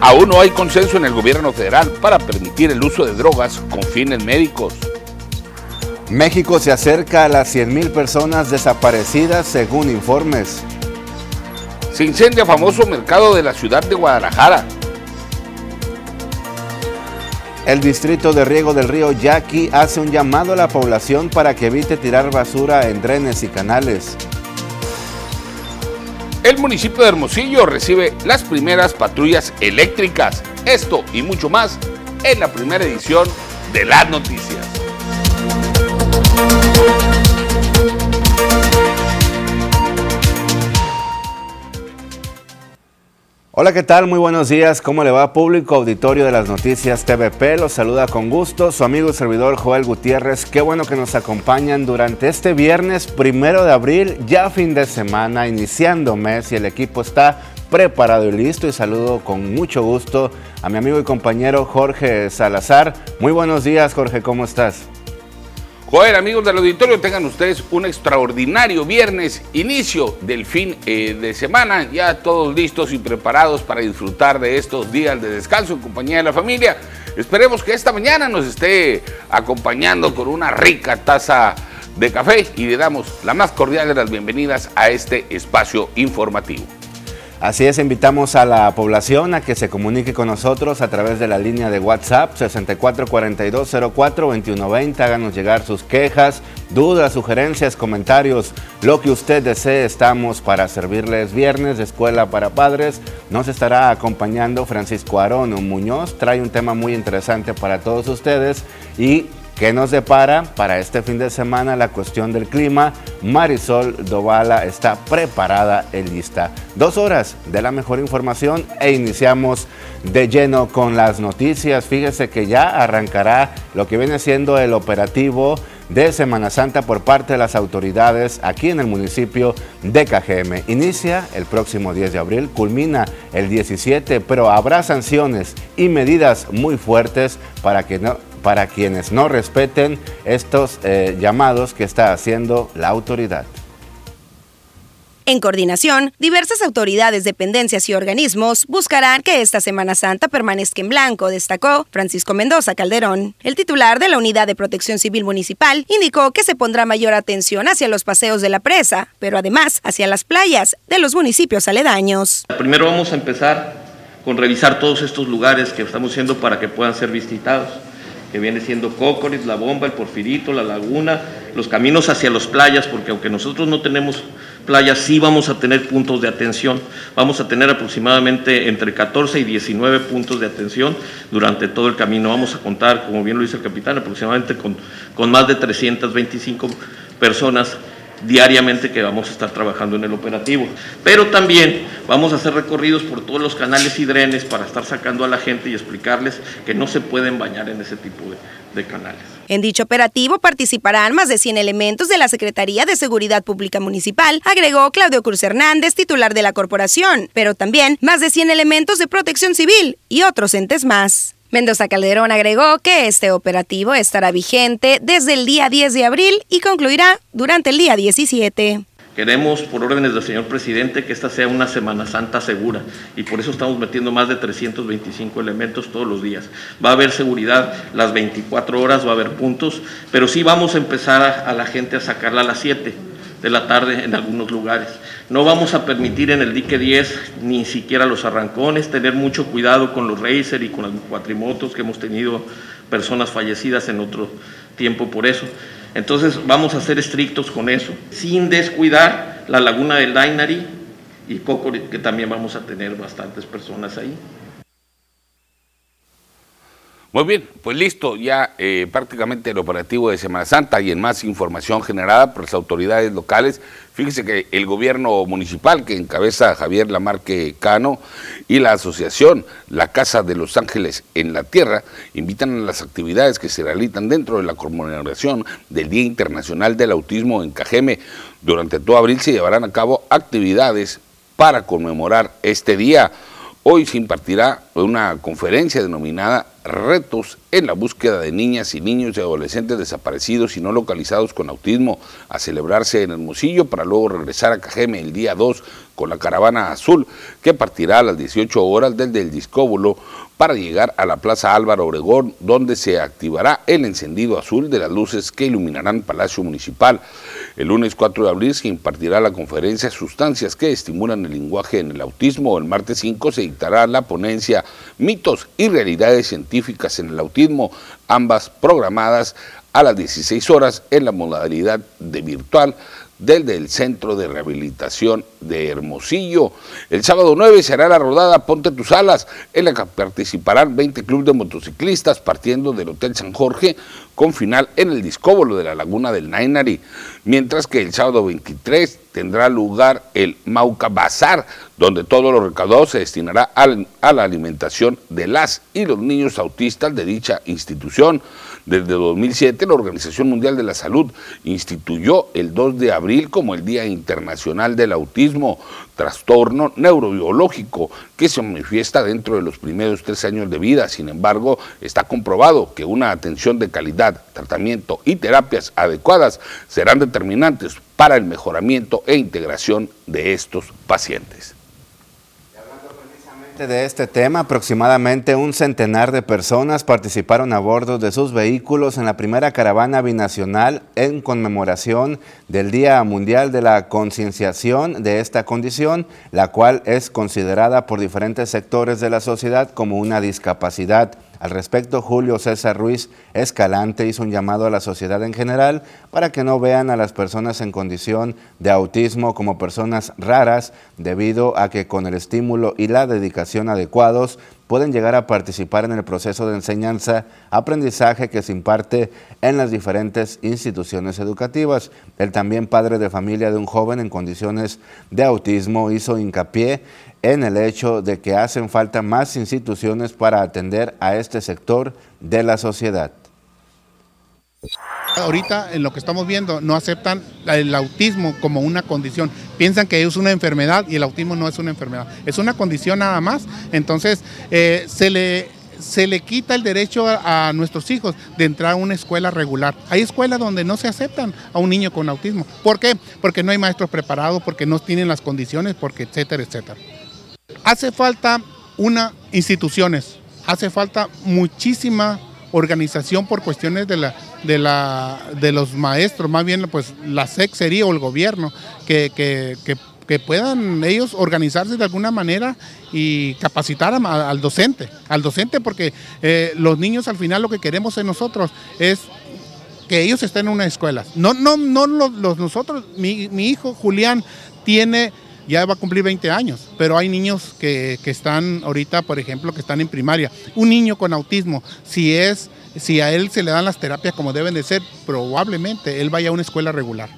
Aún no hay consenso en el gobierno federal para permitir el uso de drogas con fines médicos. México se acerca a las 100.000 personas desaparecidas según informes. Se incendia famoso mercado de la ciudad de Guadalajara. El distrito de riego del río Yaqui hace un llamado a la población para que evite tirar basura en drenes y canales. El municipio de Hermosillo recibe las primeras patrullas eléctricas. Esto y mucho más en la primera edición de las noticias. Hola, ¿qué tal? Muy buenos días. ¿Cómo le va público auditorio de las noticias TVP? Los saluda con gusto su amigo y servidor Joel Gutiérrez. Qué bueno que nos acompañan durante este viernes primero de abril, ya fin de semana, iniciando mes y el equipo está preparado y listo y saludo con mucho gusto a mi amigo y compañero Jorge Salazar. Muy buenos días Jorge, ¿cómo estás? Joder, amigos del auditorio, tengan ustedes un extraordinario viernes, inicio del fin eh, de semana, ya todos listos y preparados para disfrutar de estos días de descanso en compañía de la familia. Esperemos que esta mañana nos esté acompañando con una rica taza de café y le damos la más cordial de las bienvenidas a este espacio informativo. Así es, invitamos a la población a que se comunique con nosotros a través de la línea de WhatsApp 6442042120. Háganos llegar sus quejas, dudas, sugerencias, comentarios, lo que usted desee. Estamos para servirles viernes de Escuela para Padres. Nos estará acompañando Francisco Arón Muñoz. Trae un tema muy interesante para todos ustedes y ¿Qué nos depara para este fin de semana la cuestión del clima? Marisol Dovala está preparada y lista. Dos horas de la mejor información e iniciamos de lleno con las noticias. Fíjese que ya arrancará lo que viene siendo el operativo de Semana Santa por parte de las autoridades aquí en el municipio de Cajeme. Inicia el próximo 10 de abril, culmina el 17, pero habrá sanciones y medidas muy fuertes para que no para quienes no respeten estos eh, llamados que está haciendo la autoridad. En coordinación, diversas autoridades, dependencias y organismos buscarán que esta Semana Santa permanezca en blanco, destacó Francisco Mendoza Calderón. El titular de la Unidad de Protección Civil Municipal indicó que se pondrá mayor atención hacia los paseos de la presa, pero además hacia las playas de los municipios aledaños. Primero vamos a empezar con revisar todos estos lugares que estamos haciendo para que puedan ser visitados que viene siendo Cócoris, La Bomba, el Porfirito, La Laguna, los caminos hacia las playas, porque aunque nosotros no tenemos playas, sí vamos a tener puntos de atención. Vamos a tener aproximadamente entre 14 y 19 puntos de atención durante todo el camino. Vamos a contar, como bien lo dice el capitán, aproximadamente con, con más de 325 personas diariamente que vamos a estar trabajando en el operativo. Pero también vamos a hacer recorridos por todos los canales y drenes para estar sacando a la gente y explicarles que no se pueden bañar en ese tipo de, de canales. En dicho operativo participarán más de 100 elementos de la Secretaría de Seguridad Pública Municipal, agregó Claudio Cruz Hernández, titular de la corporación, pero también más de 100 elementos de protección civil y otros entes más. Mendoza Calderón agregó que este operativo estará vigente desde el día 10 de abril y concluirá durante el día 17. Queremos, por órdenes del señor presidente, que esta sea una Semana Santa segura y por eso estamos metiendo más de 325 elementos todos los días. Va a haber seguridad las 24 horas, va a haber puntos, pero sí vamos a empezar a, la gente a sacarla a las 7 de la tarde en algunos lugares. No vamos a permitir en el dique 10 ni siquiera los arrancones, tener mucho cuidado con los racer y con los cuatrimotos que hemos tenido personas fallecidas en otro tiempo por eso. Entonces vamos a ser estrictos con eso, sin descuidar la laguna del Dainari y Coco, que también vamos a tener bastantes personas ahí. Muy bien, pues listo, ya eh, prácticamente el operativo de Semana Santa y en más información generada por las autoridades locales. Fíjese que el gobierno municipal que encabeza Javier Lamarque Cano y la asociación La Casa de los Ángeles en la Tierra invitan a las actividades que se realizan dentro de la conmemoración del Día Internacional del Autismo en Cajeme. Durante todo abril se llevarán a cabo actividades para conmemorar este día. Hoy se impartirá una conferencia denominada Retos en la búsqueda de niñas y niños y adolescentes desaparecidos y no localizados con autismo a celebrarse en Hermosillo para luego regresar a Cajeme el día 2 con la caravana azul que partirá a las 18 horas desde el discóbulo para llegar a la Plaza Álvaro Obregón, donde se activará el encendido azul de las luces que iluminarán Palacio Municipal. El lunes 4 de abril se impartirá la conferencia Sustancias que estimulan el lenguaje en el autismo. El martes 5 se dictará la ponencia Mitos y Realidades Científicas en el Autismo, ambas programadas a las 16 horas en la modalidad de virtual desde el Centro de Rehabilitación de Hermosillo. El sábado 9 se hará la rodada Ponte tus alas, en la que participarán 20 clubes de motociclistas partiendo del Hotel San Jorge con final en el discóbolo de la Laguna del Nainari, mientras que el sábado 23 tendrá lugar el Mauca Bazar, donde todo lo recaudado se destinará a la alimentación de las y los niños autistas de dicha institución. Desde 2007, la Organización Mundial de la Salud instituyó el 2 de abril como el Día Internacional del Autismo, trastorno neurobiológico que se manifiesta dentro de los primeros tres años de vida. Sin embargo, está comprobado que una atención de calidad, tratamiento y terapias adecuadas serán determinantes para el mejoramiento e integración de estos pacientes de este tema, aproximadamente un centenar de personas participaron a bordo de sus vehículos en la primera caravana binacional en conmemoración del Día Mundial de la Concienciación de esta condición, la cual es considerada por diferentes sectores de la sociedad como una discapacidad. Al respecto, Julio César Ruiz Escalante hizo un llamado a la sociedad en general para que no vean a las personas en condición de autismo como personas raras, debido a que con el estímulo y la dedicación adecuados pueden llegar a participar en el proceso de enseñanza, aprendizaje que se imparte en las diferentes instituciones educativas. El también padre de familia de un joven en condiciones de autismo hizo hincapié en el hecho de que hacen falta más instituciones para atender a este sector de la sociedad. Ahorita en lo que estamos viendo no aceptan el autismo como una condición, piensan que es una enfermedad y el autismo no es una enfermedad, es una condición nada más, entonces eh, se le se le quita el derecho a, nuestros hijos de entrar a una escuela regular. Hay escuelas donde no se aceptan a un niño con autismo. ¿Por qué? Porque no hay maestros preparados, porque no tienen las condiciones, porque etcétera, etcétera. Hace falta una instituciones, hace falta muchísima organización por cuestiones de la, de la de los maestros, más bien pues la SEC sería o el gobierno, que, que, puedan ellos organizarse de alguna manera y capacitar al docente, al docente porque eh, los niños al final lo que queremos en nosotros es que ellos estén en una escuela. No, no, no los, nosotros, mi, mi hijo Julián tiene ya va a cumplir 20 años, pero hay niños que, están ahorita, por ejemplo, que están en primaria. Un niño con autismo, si es, si a él se le dan las terapias como deben de ser, probablemente él vaya a una escuela regular.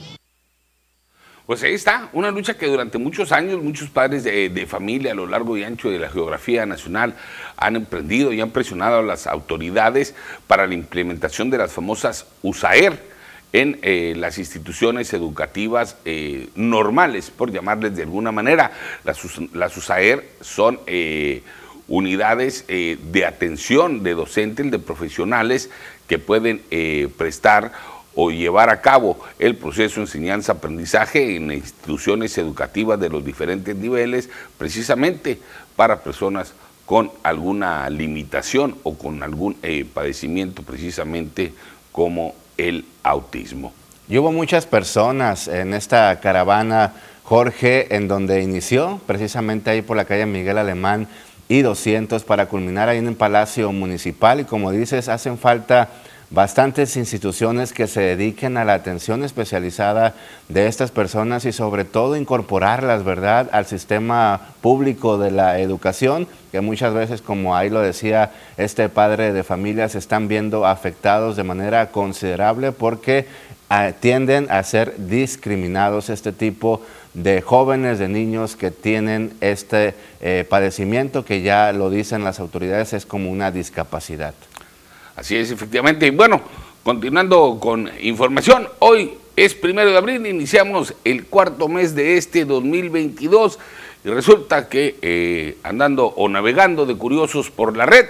Pues ahí está, una lucha que durante muchos años muchos padres de, de, familia a lo largo y ancho de la geografía nacional han emprendido y han presionado a las autoridades para la implementación de las famosas USAER, en eh, las instituciones educativas eh, normales, por llamarles de alguna manera. Las, USAER son eh, unidades de atención de docentes, de profesionales que pueden prestar o llevar a cabo el proceso de enseñanza-aprendizaje en instituciones educativas de los diferentes niveles, precisamente para personas con alguna limitación o con algún padecimiento precisamente como el autismo. Y hubo muchas personas en esta caravana, Jorge, en donde inició, precisamente ahí por la calle Miguel Alemán y 200 para culminar ahí en el Palacio Municipal. Y como dices, hacen falta bastantes instituciones que se dediquen a la atención especializada de estas personas y sobre todo incorporarlas, ¿verdad?, al sistema público de la educación, que muchas veces, como ahí lo decía este padre de familia, se están viendo afectados de manera considerable porque ah, tienden a ser discriminados este tipo de jóvenes, de niños que tienen este eh, padecimiento que ya lo dicen las autoridades es como una discapacidad. Así es, efectivamente. Y bueno, continuando con información, hoy es primero de abril, iniciamos el cuarto mes de este 2022 Y resulta que eh, andando o navegando de curiosos por la red,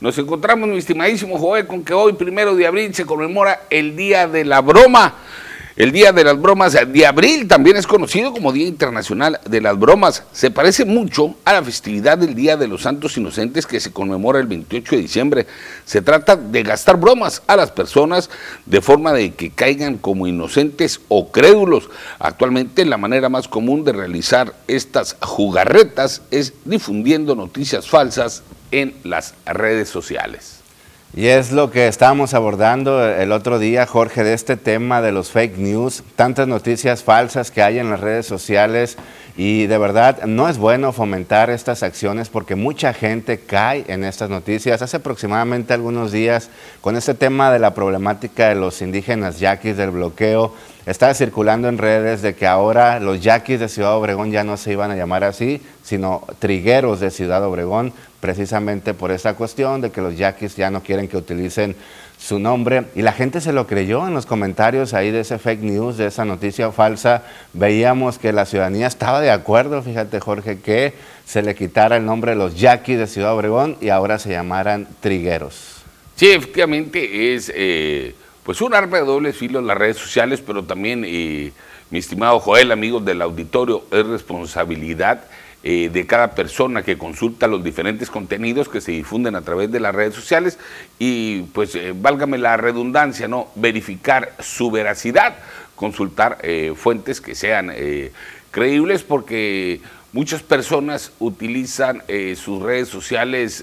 nos encontramos, mi estimadísimo Joel, con que hoy, primero de abril, se conmemora el Día de la Broma. El Día de las Bromas de Abril también es conocido como Día Internacional de las Bromas. Se parece mucho a la festividad del Día de los Santos Inocentes que se conmemora el 28 de diciembre. Se trata de gastar bromas a las personas de forma de que caigan como inocentes o crédulos. Actualmente la manera más común de realizar estas jugarretas es difundiendo noticias falsas en las redes sociales. Y es lo que estábamos abordando el otro día, Jorge, de este tema de los fake news, tantas noticias falsas que hay en las redes sociales y de verdad no es bueno fomentar estas acciones porque mucha gente cae en estas noticias. Hace aproximadamente algunos días, con este tema de la problemática de los indígenas yaquis del bloqueo, estaba circulando en redes de que ahora los yaquis de Ciudad Obregón ya no se iban a llamar así, sino trigueros de Ciudad Obregón, precisamente por esa cuestión de que los yaquis ya no quieren que utilicen su nombre. Y la gente se lo creyó en los comentarios ahí de ese fake news, de esa noticia falsa. Veíamos que la ciudadanía estaba de acuerdo, fíjate Jorge, que se le quitara el nombre de los yaquis de Ciudad Obregón y ahora se llamaran trigueros. Sí, efectivamente es... Eh pues un arma de doble filo en las redes sociales, pero también, eh, mi estimado Joel, amigos del auditorio, es responsabilidad eh, de cada persona que consulta los diferentes contenidos que se difunden a través de las redes sociales y pues eh, válgame la redundancia, ¿no? Verificar su veracidad, consultar fuentes que sean creíbles porque muchas personas utilizan sus redes sociales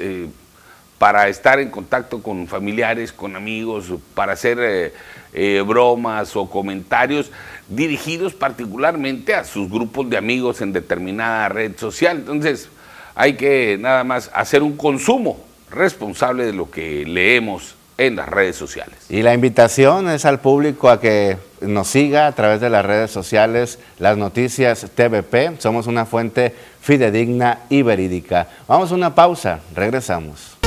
para estar en contacto con familiares, con amigos, para hacer eh, eh, bromas o comentarios dirigidos particularmente a sus grupos de amigos en determinada red social. Entonces, hay que nada más hacer un consumo responsable de lo que leemos en las redes sociales. Y la invitación es al público a que nos siga a través de las redes sociales, las noticias TVP. Somos una fuente fidedigna y verídica. Vamos a una pausa, regresamos.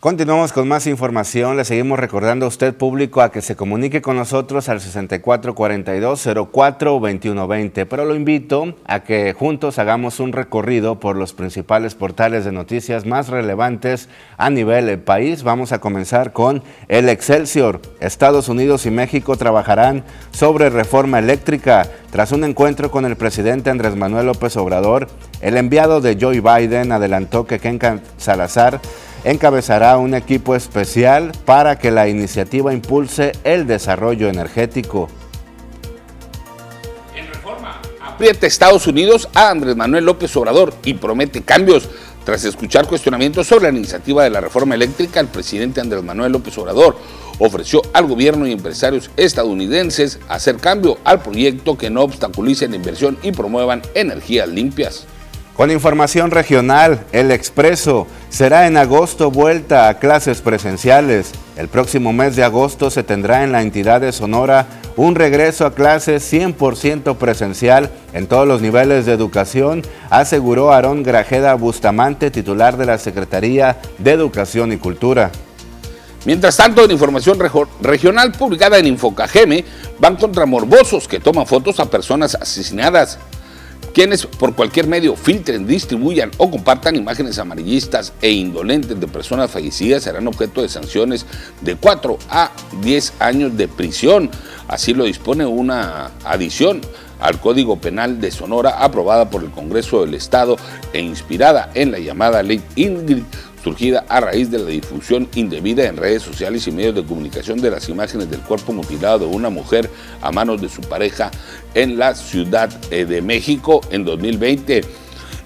Continuamos con más información. Le seguimos recordando a usted público a que se comunique con nosotros al 6442-042120. Pero lo invito a que juntos hagamos un recorrido por los principales portales de noticias más relevantes a nivel del país. Vamos a comenzar con el Excelsior. Estados Unidos y México trabajarán sobre reforma eléctrica. Tras un encuentro con el presidente Andrés Manuel López Obrador, el enviado de Joe Biden adelantó que Ken Salazar encabezará un equipo especial para que la iniciativa impulse el desarrollo energético. En reforma, aprieta Estados Unidos a Andrés Manuel López Obrador y promete cambios. Tras escuchar cuestionamientos sobre la iniciativa de la reforma eléctrica, el presidente Andrés Manuel López Obrador ofreció al gobierno y empresarios estadounidenses hacer cambio al proyecto que no obstaculice la inversión y promuevan energías limpias. Con información regional, el Expreso será en agosto vuelta a clases presenciales. El próximo mes de agosto se tendrá en la entidad de Sonora un regreso a clases 100% presencial en todos los niveles de educación, aseguró Aarón Grajeda Bustamante, titular de la Secretaría de Educación y Cultura. Mientras tanto, en información regional publicada en Infocageme, van contra morbosos que toman fotos a personas asesinadas quienes por cualquier medio filtren, distribuyan o compartan imágenes amarillistas e indolentes de personas fallecidas serán objeto de sanciones de 4 a 10 años de prisión. Así lo dispone una adición al Código Penal de Sonora aprobada por el Congreso del Estado e inspirada en la llamada Ley Ingrid surgida a raíz de la difusión indebida en redes sociales y medios de comunicación de las imágenes del cuerpo mutilado de una mujer a manos de su pareja en la Ciudad eh, de México en 2020.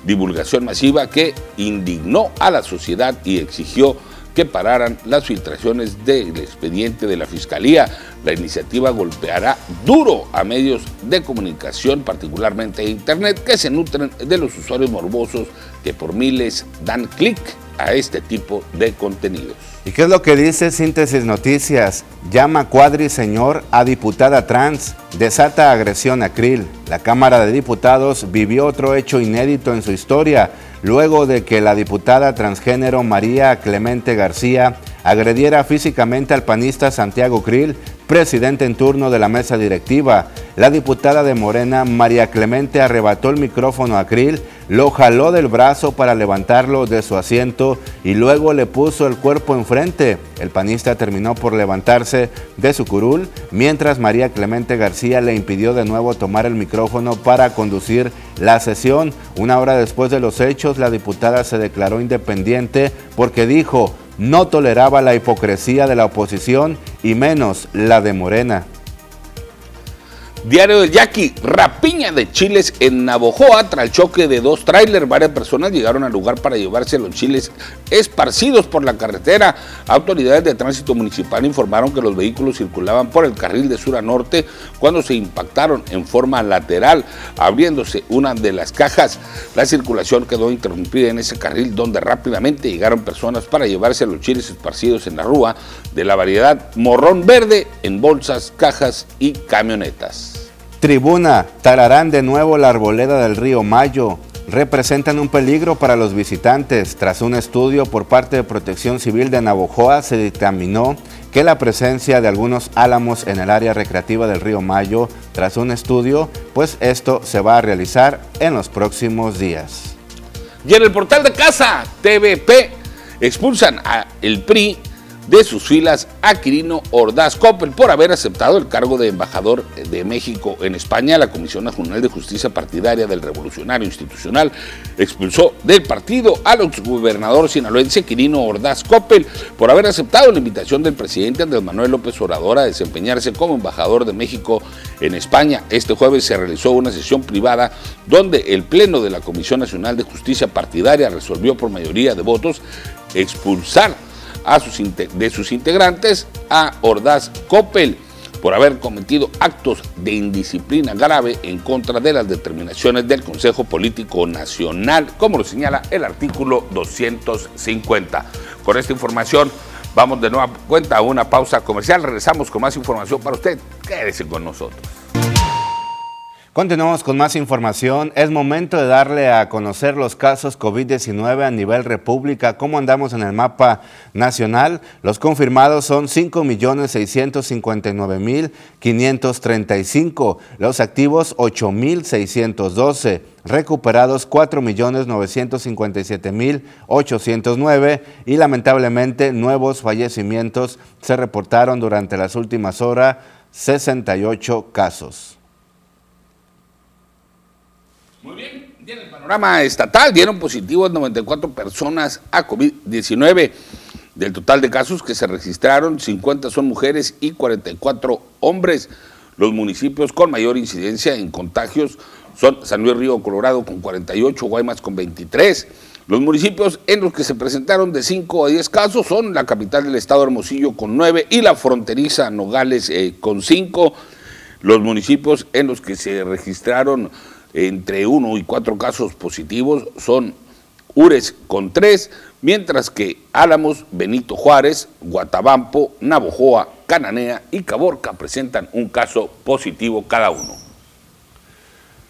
Divulgación masiva que indignó a la sociedad y exigió que pararan las filtraciones del expediente de la Fiscalía. La iniciativa golpeará duro a medios de comunicación, particularmente Internet, que se nutren de los usuarios morbosos que por miles dan clic a este tipo de contenidos. ¿Y qué es lo que dice Síntesis Noticias? Llama Cuadri Señor a diputada trans, desata agresión a Krill. La Cámara de Diputados vivió otro hecho inédito en su historia, luego de que la diputada transgénero María Clemente García agrediera físicamente al panista Santiago Krill presidente en turno de la mesa directiva. La diputada de Morena, María Clemente, arrebató el micrófono a Krill, lo jaló del brazo para levantarlo de su asiento y luego le puso el cuerpo enfrente. El panista terminó por levantarse de su curul, mientras María Clemente García le impidió de nuevo tomar el micrófono para conducir la sesión. Una hora después de los hechos, la diputada se declaró independiente porque dijo, no toleraba la hipocresía de la oposición y menos la de Morena. Diario del Yaqui, rapiña de chiles en Navojoa tras choque de dos trailers. Varias personas llegaron al lugar para llevarse los chiles esparcidos por la carretera. Autoridades de tránsito municipal informaron que los vehículos circulaban por el carril de sur a norte cuando se impactaron en forma lateral, abriéndose una de las cajas. La circulación quedó interrumpida en ese carril donde rápidamente llegaron personas para llevarse los chiles esparcidos en la rúa de la variedad morrón verde en bolsas, cajas y camionetas. Tribuna, tararán de nuevo la arboleda del río Mayo. Representan un peligro para los visitantes. Tras un estudio por parte de Protección Civil de Navojoa, se dictaminó que la presencia de algunos álamos en el área recreativa del río Mayo, tras un estudio, pues esto se va a realizar en los próximos días. Y en el portal de casa, TVP, expulsan a el PRI de sus filas a Quirino Ordaz Coppel por haber aceptado el cargo de embajador de México en España. La Comisión Nacional de Justicia Partidaria del Revolucionario Institucional expulsó del partido al exgobernador sinaloense Quirino Ordaz Coppel por haber aceptado la invitación del presidente Andrés Manuel López Obrador a desempeñarse como embajador de México en España. Este jueves se realizó una sesión privada donde el Pleno de la Comisión Nacional de Justicia Partidaria resolvió por mayoría de votos expulsar a sus, de sus integrantes a Ordaz Coppel por haber cometido actos de indisciplina grave en contra de las determinaciones del Consejo Político Nacional, como lo señala el artículo 250. Con esta información vamos de nueva cuenta a una pausa comercial. Regresamos con más información para usted. Quédese con nosotros. Continuamos con más información. Es momento de darle a conocer los casos COVID-19 a nivel república. ¿Cómo andamos en el mapa nacional? Los confirmados son 5.659.535. Los activos 8.612. Recuperados 4.957.809 y lamentablemente nuevos fallecimientos se reportaron durante las últimas horas, 68 casos. Muy bien, en el panorama estatal dieron positivos 94 personas a COVID-19. Del total de casos que se registraron, 50 son mujeres y 44 hombres. Los municipios con mayor incidencia en contagios son San Luis Río Colorado con 48, Guaymas con 23. Los municipios en los que se presentaron de 5 a 10 casos son la capital del estado Hermosillo con 9 y la fronteriza Nogales eh, con 5. Los municipios en los que se registraron entre uno y cuatro casos positivos son Ures con tres, mientras que Álamos, Benito Juárez, Guatabampo, Navojoa, Cananea y Caborca presentan un caso positivo cada uno.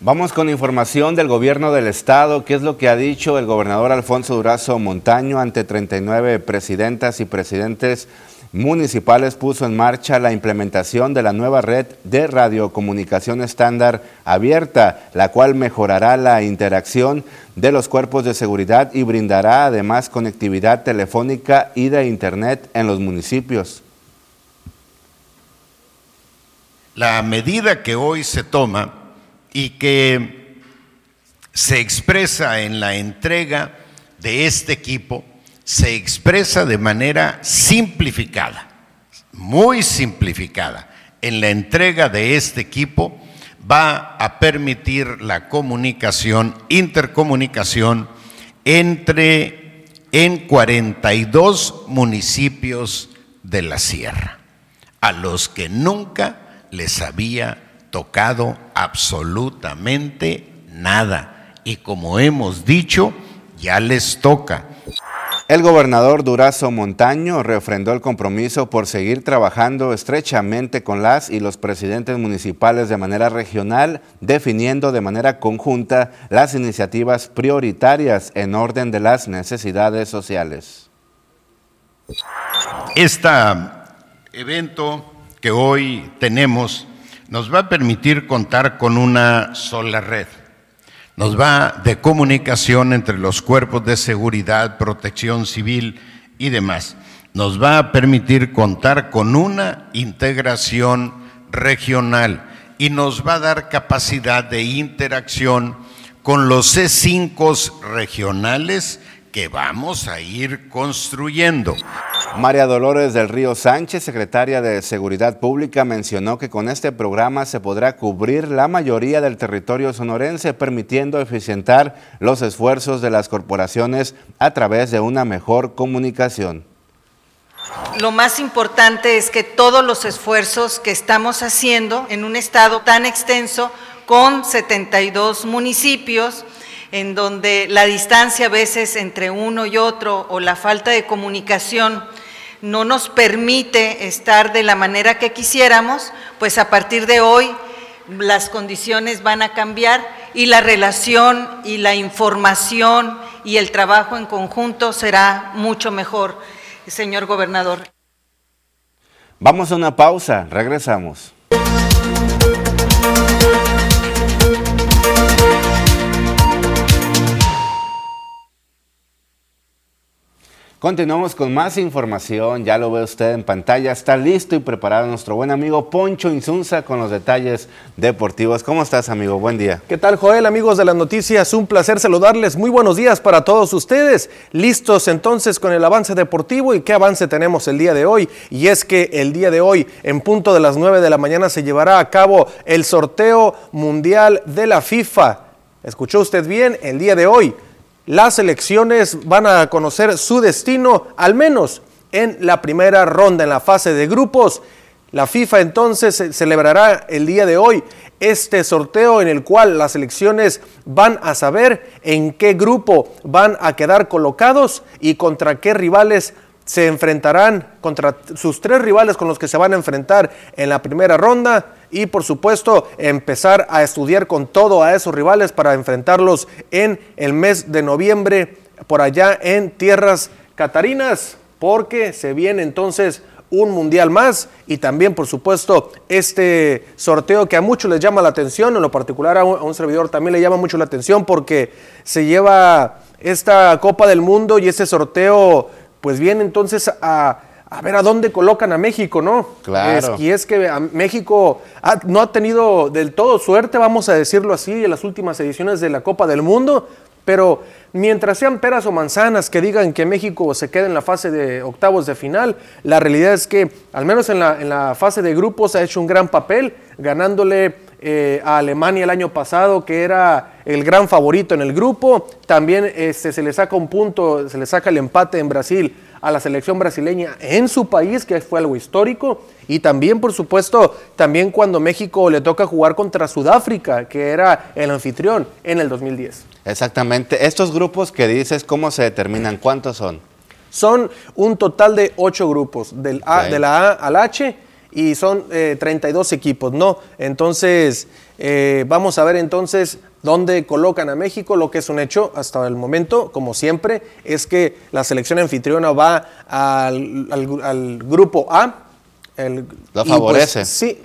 Vamos con información del gobierno del estado, qué es lo que ha dicho el gobernador Alfonso Durazo Montaño ante 39 presidentas y presidentes municipales puso en marcha la implementación de la nueva red de radiocomunicación estándar abierta, la cual mejorará la interacción de los cuerpos de seguridad y brindará además conectividad telefónica y de Internet en los municipios. La medida que hoy se toma y que se expresa en la entrega de este equipo se expresa de manera simplificada, muy simplificada. En la entrega de este equipo va a permitir la comunicación, intercomunicación entre en 42 municipios de la sierra, a los que nunca les había tocado absolutamente nada. Y como hemos dicho, ya les toca. El gobernador Durazo Montaño refrendó el compromiso por seguir trabajando estrechamente con las y los presidentes municipales de manera regional, definiendo de manera conjunta las iniciativas prioritarias en orden de las necesidades sociales. Este evento que hoy tenemos nos va a permitir contar con una sola red. Nos va de comunicación entre los cuerpos de seguridad, protección civil y demás. Nos va a permitir contar con una integración regional y nos va a dar capacidad de interacción con los C5 regionales que vamos a ir construyendo. María Dolores del Río Sánchez, secretaria de Seguridad Pública, mencionó que con este programa se podrá cubrir la mayoría del territorio sonorense, permitiendo eficientar los esfuerzos de las corporaciones a través de una mejor comunicación. Lo más importante es que todos los esfuerzos que estamos haciendo en un estado tan extenso, con 72 municipios, en donde la distancia a veces entre uno y otro o la falta de comunicación no nos permite estar de la manera que quisiéramos, pues a partir de hoy las condiciones van a cambiar y la relación y la información y el trabajo en conjunto será mucho mejor, señor gobernador. Vamos a una pausa, regresamos. Continuamos con más información, ya lo ve usted en pantalla, está listo y preparado nuestro buen amigo Poncho Insunza con los detalles deportivos. ¿Cómo estás amigo? Buen día. ¿Qué tal Joel, amigos de las noticias? Un placer saludarles, muy buenos días para todos ustedes. Listos entonces con el avance deportivo y qué avance tenemos el día de hoy. Y es que el día de hoy, en punto de las 9 de la mañana, se llevará a cabo el sorteo mundial de la FIFA. ¿Escuchó usted bien? El día de hoy las elecciones van a conocer su destino, al menos en la primera ronda, en la fase de grupos. La FIFA entonces celebrará el día de hoy este sorteo en el cual las elecciones van a saber en qué grupo van a quedar colocados y contra qué rivales se enfrentarán, contra sus tres rivales con los que se van a enfrentar en la primera ronda y por supuesto empezar a estudiar con todo a esos rivales para enfrentarlos en el mes de noviembre por allá en tierras catarinas, porque se viene entonces un mundial más y también por supuesto este sorteo que a muchos les llama la atención, en lo particular a un, servidor también le llama mucho la atención porque se lleva esta Copa del Mundo y ese sorteo pues viene entonces a a ver a dónde colocan a México, ¿no? Claro. y es que México no ha tenido del todo suerte, vamos a decirlo así, en las últimas ediciones de la Copa del Mundo, pero mientras sean peras o manzanas que digan que México se queda en la fase de octavos de final, la realidad es que al menos en la, en la fase de grupos ha hecho un gran papel, ganándole eh, a Alemania el año pasado, que era el gran favorito en el grupo. También este, se le saca un punto, se le saca el empate en Brasil a la selección brasileña en su país, que fue algo histórico, y también, por supuesto, también cuando México le toca jugar contra Sudáfrica, que era el anfitrión en el 2010. Exactamente. Estos grupos que dices, ¿cómo se determinan? ¿Cuántos son? Son un total de ocho grupos, del a, de la A al H, y son 32 eh, equipos, ¿no? Entonces, eh, vamos a ver entonces dónde colocan a México. Lo que es un hecho hasta el momento, como siempre, es que la selección anfitriona va al, grupo A. El, ¿Lo favorece? Pues, sí,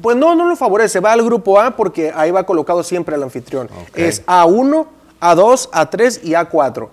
pues no, no lo favorece, va al grupo A porque ahí va colocado siempre el anfitrión. Es A1, A2, A3 y A4.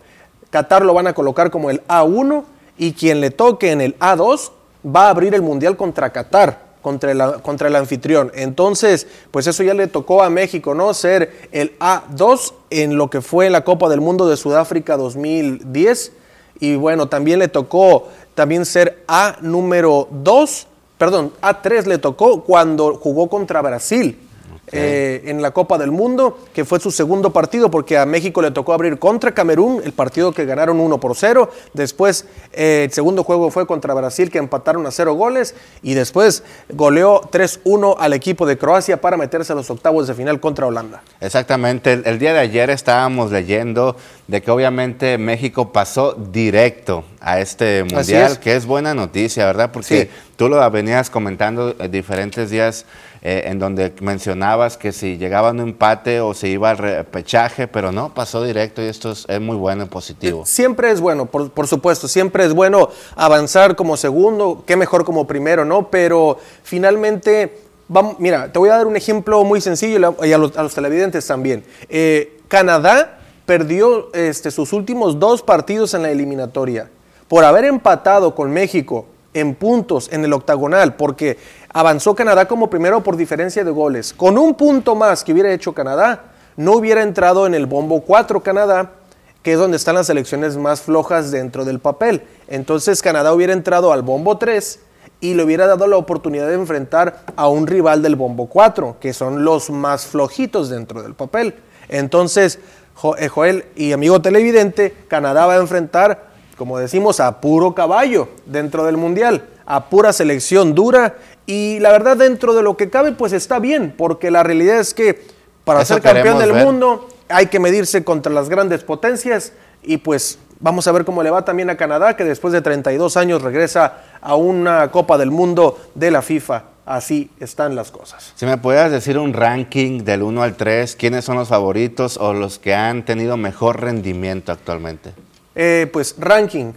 Qatar lo van a colocar como el A1 y quien le toque en el A2 va a abrir el Mundial contra Qatar contra, contra el anfitrión. Entonces, pues eso ya le tocó a México, ¿no? Ser el A2 en lo que fue la Copa del Mundo de Sudáfrica 2010. Y bueno, también le tocó también ser A número 2, perdón, A3 le tocó cuando jugó contra Brasil eh, en la Copa del Mundo, que fue su segundo partido, porque a México le tocó abrir contra Camerún, el partido que ganaron 1 por 0. Después, eh, el segundo juego fue contra Brasil, que empataron a 0 goles. Y después goleó 3-1 al equipo de Croacia para meterse a los octavos de final contra Holanda. Exactamente. El, el día de ayer estábamos leyendo de que obviamente México pasó directo a este mundial, que es buena noticia, ¿verdad? Porque tú lo venías comentando en diferentes días eh, en donde mencionabas que si llegaba un empate o se iba al repechaje, pero no, pasó directo y esto es, muy bueno y positivo. Siempre es bueno, por, supuesto, siempre es bueno avanzar como segundo, qué mejor como primero, ¿no? Pero finalmente, vamos, mira, te voy a dar un ejemplo muy sencillo y a los, televidentes también. Eh, Canadá perdió este, sus últimos dos partidos en la eliminatoria por haber empatado con México en puntos en el octagonal, porque avanzó Canadá como primero por diferencia de goles. Con un punto más que hubiera hecho Canadá, no hubiera entrado en el bombo 4 Canadá, que es donde están las selecciones más flojas dentro del papel. Entonces Canadá hubiera entrado al bombo 3 y le hubiera dado la oportunidad de enfrentar a un rival del bombo 4, que son los más flojitos dentro del papel. Entonces, eh, Joel y amigo televidente, Canadá va a enfrentar como decimos, a puro caballo dentro del Mundial, a pura selección dura. Y la verdad, dentro de lo que cabe, pues está bien, porque la realidad es que para ser campeón del mundo hay que medirse contra las grandes potencias y pues vamos a ver cómo le va también a Canadá, que después de 32 años regresa a una Copa del Mundo de la FIFA. Así están las cosas. Si me pudieras decir un ranking del 1 al 3, ¿quiénes son los favoritos o los que han tenido mejor rendimiento actualmente? Eh, pues ranking.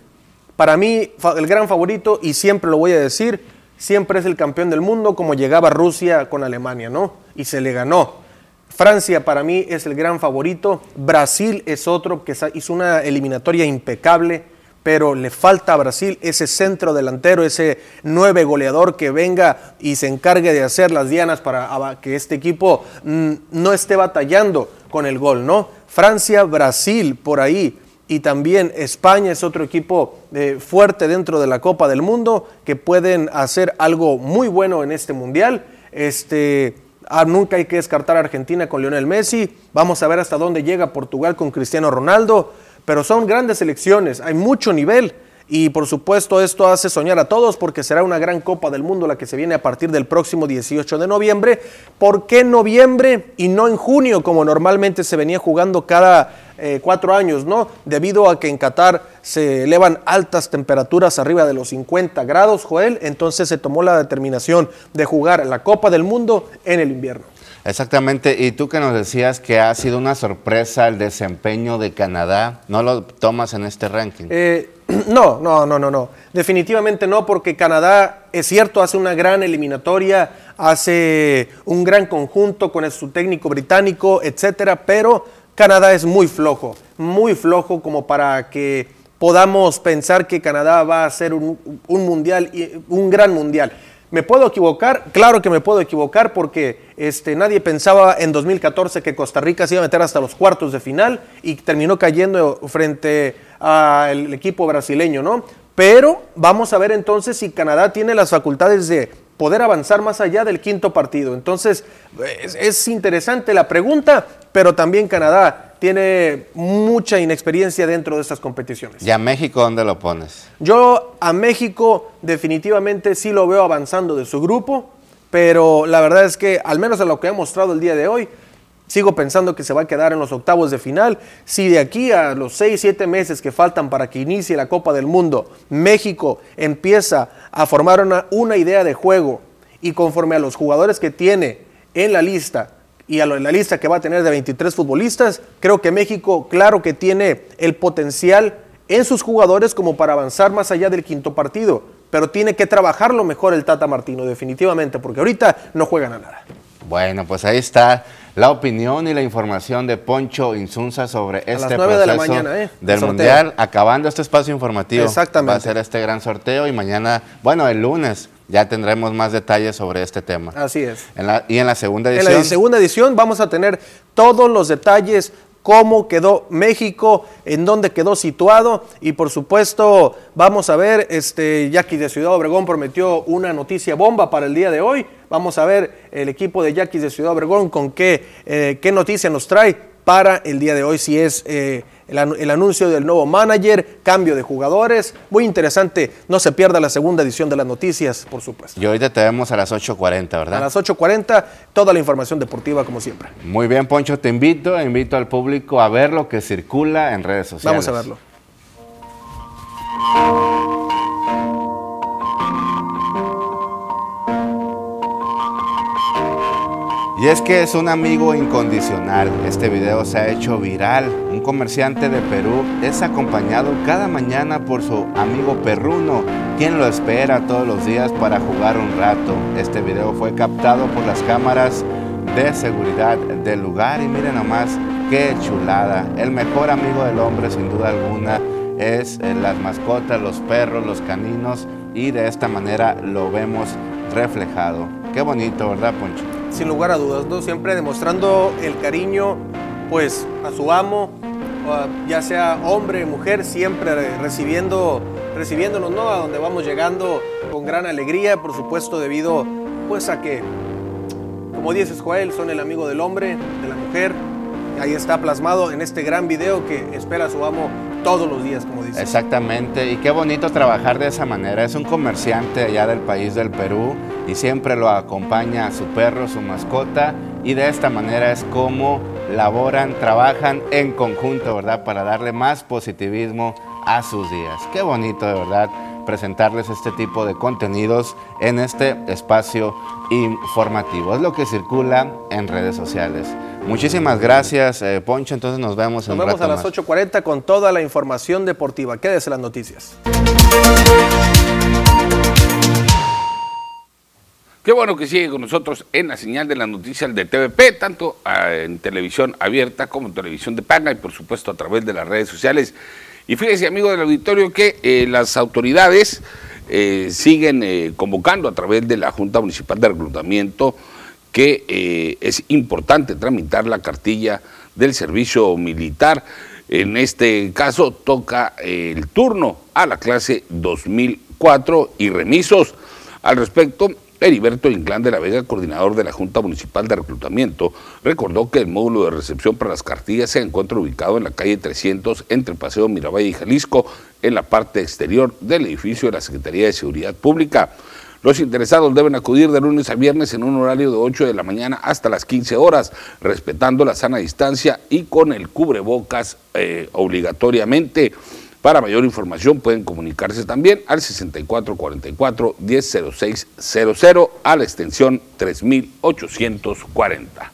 Para mí, el gran favorito, y siempre lo voy a decir, siempre es el campeón del mundo, como llegaba Rusia con Alemania, ¿no? Y se le ganó. Francia para mí es el gran favorito. Brasil es otro que hizo una eliminatoria impecable, pero le falta a Brasil ese centro delantero, ese nueve goleador que venga y se encargue de hacer las dianas para que este equipo mm, no esté batallando con el gol, ¿no? Francia, Brasil, por ahí y también España es otro equipo eh, fuerte dentro de la Copa del Mundo que pueden hacer algo muy bueno en este mundial. Este, ah, nunca hay que descartar a Argentina con Lionel Messi. Vamos a ver hasta dónde llega Portugal con Cristiano Ronaldo. Pero son grandes selecciones, hay mucho nivel. Y por supuesto esto hace soñar a todos porque será una gran Copa del Mundo la que se viene a partir del próximo 18 de noviembre. ¿Por qué noviembre y no en junio como normalmente se venía jugando cada eh, cuatro años? no Debido a que en Qatar se elevan altas temperaturas arriba de los 50 grados, Joel, entonces se tomó la determinación de jugar la Copa del Mundo en el invierno. Exactamente, y tú que nos decías que ha sido una sorpresa el desempeño de Canadá, ¿no lo tomas en este ranking? Eh, no, no, no, no, no. Definitivamente no, porque Canadá, es cierto, hace una gran eliminatoria, hace un gran conjunto con su técnico británico, etcétera, pero Canadá es muy flojo, muy flojo como para que podamos pensar que Canadá va a ser un, un mundial, un gran mundial. ¿Me puedo equivocar? Claro que me puedo equivocar porque este, nadie pensaba en 2014 que Costa Rica se iba a meter hasta los cuartos de final y terminó cayendo frente al equipo brasileño, ¿no? Pero vamos a ver entonces si Canadá tiene las facultades de poder avanzar más allá del quinto partido. Entonces, es, interesante la pregunta, pero también Canadá tiene mucha inexperiencia dentro de estas competiciones. ¿Y a México dónde lo pones? Yo a México definitivamente sí lo veo avanzando de su grupo, pero la verdad es que al menos a lo que ha mostrado el día de hoy, Sigo pensando que se va a quedar en los octavos de final. Si de aquí a los 6, 7 meses que faltan para que inicie la Copa del Mundo, México empieza a formar una, una idea de juego y conforme a los jugadores que tiene en la lista y a la lista que va a tener de 23 futbolistas, creo que México, claro que tiene el potencial en sus jugadores como para avanzar más allá del quinto partido, pero tiene que trabajarlo mejor el Tata Martino, definitivamente, porque ahorita no juegan a nada. Bueno, pues ahí está la opinión y la información de Poncho Insunza sobre este proceso de la mañana, ¿eh? del Mundial, acabando este espacio informativo. Exactamente. Va a ser este gran sorteo y mañana, bueno, el lunes ya tendremos más detalles sobre este tema. Así es. y en la segunda edición. En la segunda edición vamos a tener todos los detalles cómo quedó México, en dónde quedó situado y por supuesto vamos a ver, este Jackie de Ciudad Obregón prometió una noticia bomba para el día de hoy. Vamos a ver el equipo de Jackie de Ciudad Obregón con qué, eh, qué noticia nos trae para el día de hoy, si es eh, el, anuncio del nuevo manager, cambio de jugadores. Muy interesante. No se pierda la segunda edición de las noticias, por supuesto. Y ahorita te vemos a las 8.40, ¿verdad? A las 8.40, toda la información deportiva como siempre. Muy bien, Poncho, te invito, invito al público a ver lo que circula en redes sociales. Vamos a verlo. Y es que es un amigo incondicional. Este video se ha hecho viral. Un comerciante de Perú es acompañado cada mañana por su amigo perruno, quien lo espera todos los días para jugar un rato. Este video fue captado por las cámaras de seguridad del lugar y miren nomás qué chulada. El mejor amigo del hombre sin duda alguna es eh, las mascotas, los perros, los caninos y de esta manera lo vemos reflejado. Qué bonito, ¿verdad, Poncho? Sin lugar a dudas, ¿no? Siempre demostrando el cariño, pues, a su amo, ya sea hombre, mujer, siempre recibiendo, recibiéndonos, ¿no? A donde vamos llegando con gran alegría, por supuesto, debido, pues, a que, como dices, Joel, son el amigo del hombre, de la mujer. Ahí está plasmado en este gran video que espera su amo todos los días, como dice. Exactamente, y qué bonito trabajar de esa manera. Es un comerciante allá del país del Perú y siempre lo acompaña a su perro, su mascota, y de esta manera es como laboran, trabajan en conjunto, ¿verdad? Para darle más positivismo a sus días. Qué bonito, de verdad presentarles este tipo de contenidos en este espacio informativo. Es lo que circula en redes sociales. Muchísimas gracias, eh, Poncho. Entonces nos vemos en Nos vemos a las 8.40 con toda la información deportiva. Quédese las noticias. Qué bueno que sigue con nosotros en la señal de las noticias de TVP, tanto ah, en televisión abierta como en televisión de paga y por supuesto a través de las redes sociales. Y fíjese, amigo del auditorio, que eh, las autoridades eh, siguen eh, convocando a través de la Junta Municipal de Reclutamiento que es importante tramitar la cartilla del servicio militar. En este caso toca el turno a la clase 2004 y remisos. Al respecto, Heriberto Inclán de la Vega, coordinador de la Junta Municipal de Reclutamiento, recordó que el módulo de recepción para las cartillas se encuentra ubicado en la calle 300 entre Paseo Miravalle y Jalisco, en la parte exterior del edificio de la Secretaría de Seguridad Pública. Los interesados deben acudir de lunes a viernes en un horario de 8 de la mañana hasta las 15 horas, respetando la sana distancia y con el cubrebocas eh, obligatoriamente. Para mayor información pueden comunicarse también al 6444-100600 a la extensión 3840.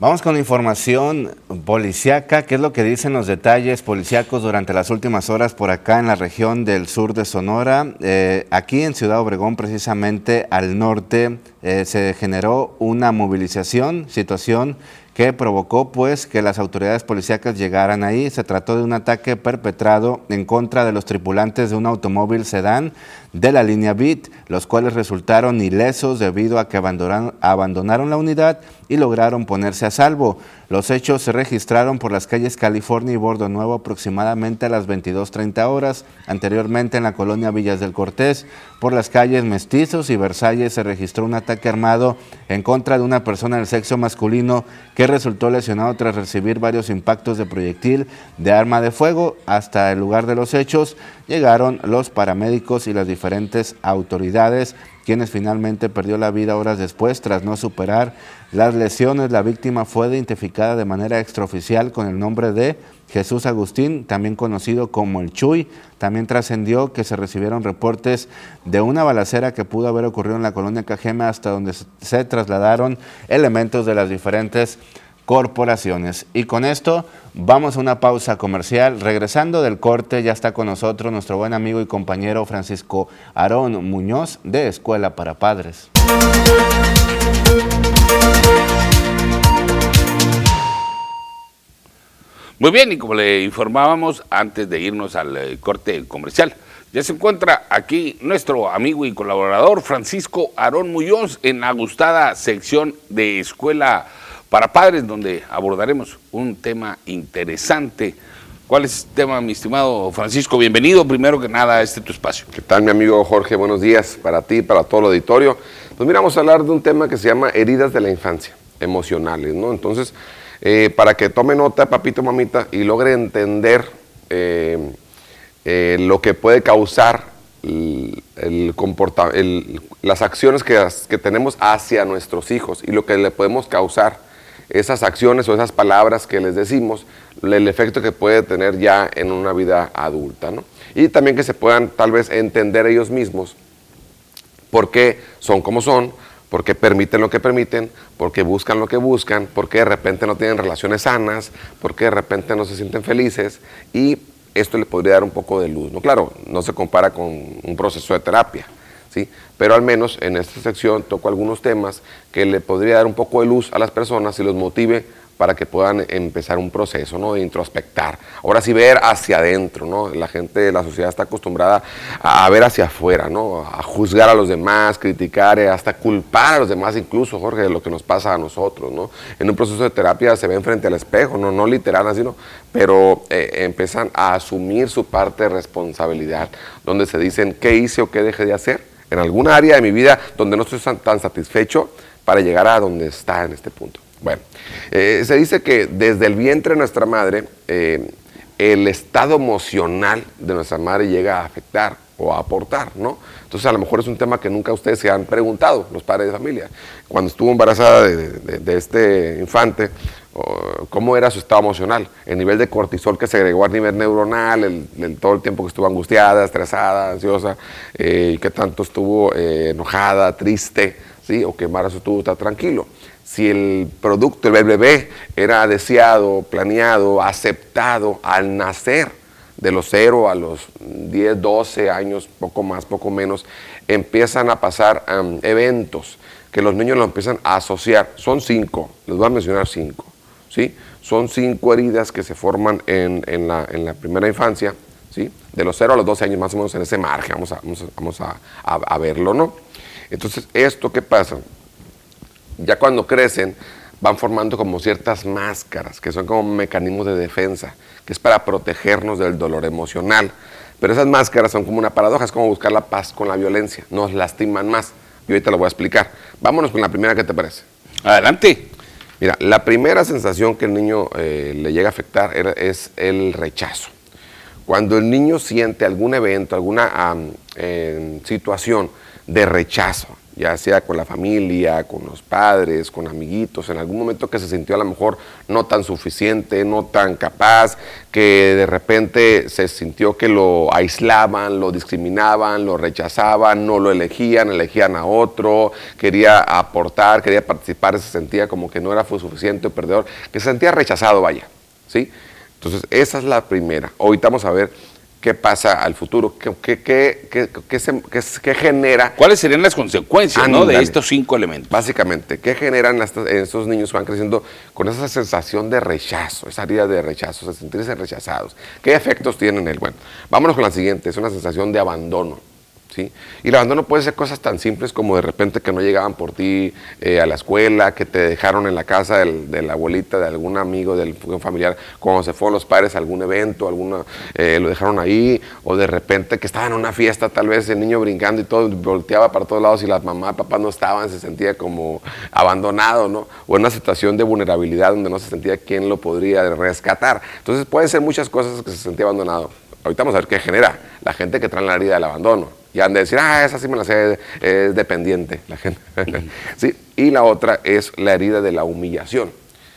Vamos con información policiaca, qué es lo que dicen los detalles policíacos durante las últimas horas por acá en la región del sur de Sonora. Eh, aquí en Ciudad Obregón, precisamente al norte, eh, se generó una movilización, situación que provocó pues que las autoridades policíacas llegaran ahí. Se trató de un ataque perpetrado en contra de los tripulantes de un automóvil sedán de la línea BIT, los cuales resultaron ilesos debido a que abandonaron, la unidad y lograron ponerse a salvo. Los hechos se registraron por las calles California y Bordo Nuevo aproximadamente a las 22.30 horas. Anteriormente en la colonia Villas del Cortés, por las calles Mestizos y Versalles se registró un ataque armado en contra de una persona del sexo masculino que resultó lesionado tras recibir varios impactos de proyectil de arma de fuego. Hasta el lugar de los hechos llegaron los paramédicos y las diferentes autoridades quienes finalmente perdió la vida horas después tras no superar las lesiones. La víctima fue identificada de manera extraoficial con el nombre de Jesús Agustín, también conocido como el Chuy. También trascendió que se recibieron reportes de una balacera que pudo haber ocurrido en la colonia Cajeme hasta donde se trasladaron elementos de las diferentes corporaciones. Y con esto vamos a una pausa comercial. Regresando del corte, ya está con nosotros nuestro buen amigo y compañero Francisco Aarón Muñoz de Escuela para Padres. Muy bien, y como le informábamos antes de irnos al eh, corte comercial, ya se encuentra aquí nuestro amigo y colaborador Francisco Aarón Muñoz en la gustada sección de Escuela para padres, donde abordaremos un tema interesante. ¿Cuál es el tema, mi estimado Francisco? Bienvenido primero que nada a este tu espacio. ¿Qué tal, mi amigo Jorge? Buenos días para ti, para todo el auditorio. Pues mira, vamos a hablar de un tema que se llama heridas de la infancia, emocionales, ¿no? Entonces, eh, para que tome nota, papito, mamita, y logre entender eh, eh, lo que puede causar el, las acciones que, que tenemos hacia nuestros hijos y lo que le podemos causar esas acciones o esas palabras que les decimos, el efecto que puede tener ya en una vida adulta. ¿no? Y también que se puedan tal vez entender ellos mismos por qué son como son, por qué permiten lo que permiten, por qué buscan lo que buscan, por qué de repente no tienen relaciones sanas, por qué de repente no se sienten felices y esto le podría dar un poco de luz. ¿no? Claro, no se compara con un proceso de terapia, ¿sí? pero al menos en esta sección toco algunos temas que le podría dar un poco de luz a las personas y los motive para que puedan empezar un proceso ¿no? de introspectar. Ahora sí ver hacia adentro, ¿no? La gente la sociedad está acostumbrada a ver hacia afuera, ¿no? A juzgar a los demás, criticar, eh, hasta culpar a los demás incluso, Jorge, de lo que nos pasa a nosotros, ¿no? En un proceso de terapia se ven frente al espejo, no, no literal así, ¿no? Pero eh, empiezan a asumir su parte de responsabilidad, donde se dicen qué hice o qué dejé de hacer en alguna área de mi vida donde no estoy tan satisfecho para llegar a donde está en este punto. Bueno, eh, se dice que desde el vientre de nuestra madre, eh, el estado emocional de nuestra madre llega a afectar o a aportar, ¿no? Entonces a lo mejor es un tema que nunca ustedes se han preguntado, los padres de familia. Cuando estuvo embarazada de, este infante, ¿cómo era su estado emocional? El nivel de cortisol que se agregó a nivel neuronal, el, todo el tiempo que estuvo angustiada, estresada, ansiosa, eh, y que tanto estuvo enojada, triste, ¿sí? O que embarazo estuvo tan tranquilo si el producto, el bebé, era deseado, planeado, aceptado al nacer, de los 0 a los 10, 12 años, poco más, poco menos, empiezan a pasar eventos que los niños lo empiezan a asociar. Son cinco, les voy a mencionar cinco. ¿sí? Son cinco heridas que se forman en, la, primera infancia, ¿sí? de los 0 a los 12 años, más o menos en ese margen, vamos a, vamos a verlo, ¿no? Entonces, ¿esto qué pasa? Ya cuando crecen van formando como ciertas máscaras, que son como mecanismos de defensa, que es para protegernos del dolor emocional. Pero esas máscaras son como una paradoja, es como buscar la paz con la violencia, nos lastiman más. Y ahorita lo voy a explicar. Vámonos con la primera, ¿qué te parece? Adelante. Mira, la primera sensación que el niño eh, le llega a afectar es el rechazo. Cuando el niño siente algún evento, alguna situación de rechazo, ya sea con la familia, con los padres, con amiguitos, en algún momento que se sintió a lo mejor no tan suficiente, no tan capaz, que de repente se sintió que lo aislaban, lo discriminaban, lo rechazaban, no lo elegían, elegían a otro, quería aportar, quería participar, se sentía como que no era suficiente o perdedor, que se sentía rechazado, vaya, ¿sí? Entonces, esa es la primera. Ahorita vamos a ver qué pasa al futuro, qué, qué, genera. ¿Cuáles serían las consecuencias de estos cinco elementos? Básicamente, ¿qué generan estos niños que van creciendo con esa sensación de rechazo, esa herida de rechazo, de sentirse rechazados? ¿Qué efectos tienen él? Bueno, vámonos con la siguiente, es una sensación de abandono. Y el abandono puede ser cosas tan simples como de repente que no llegaban por ti eh, a la escuela, que te dejaron en la casa de la abuelita, de algún amigo, del familiar, cuando se fueron los padres a algún evento, alguna, eh, lo dejaron ahí, o de repente que estaba en una fiesta, tal vez el niño brincando y todo, volteaba para todos lados y las mamás, papás no estaban, se sentía como abandonado, ¿no? O en una situación de vulnerabilidad donde no se sentía quién lo podría rescatar. Entonces puede ser muchas cosas que se sentía abandonado. Ahorita vamos a ver qué genera la gente que trae la herida del abandono y han de decir, ah, esa sí me la sé, es dependiente la gente. ¿Sí? Y la otra es la herida de la humillación.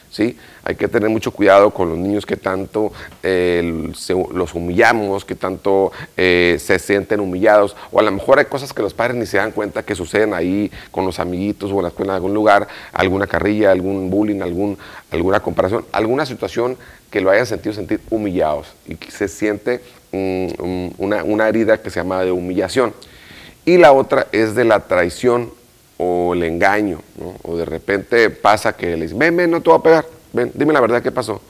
¿Sí? Hay que tener mucho cuidado con los niños que tanto eh, los humillamos, que tanto eh, se sienten humillados, o a lo mejor hay cosas que los padres ni se dan cuenta que suceden ahí con los amiguitos o en la escuela en algún lugar, alguna carrilla, algún bullying, algún, alguna comparación, alguna situación que lo hayan sentido sentir humillados y que se siente una, herida que se llama de humillación. Y la otra es de la traición o el engaño, o de repente pasa que le dice, ven, ven, no te voy a pegar, ven, dime la verdad, ¿qué pasó?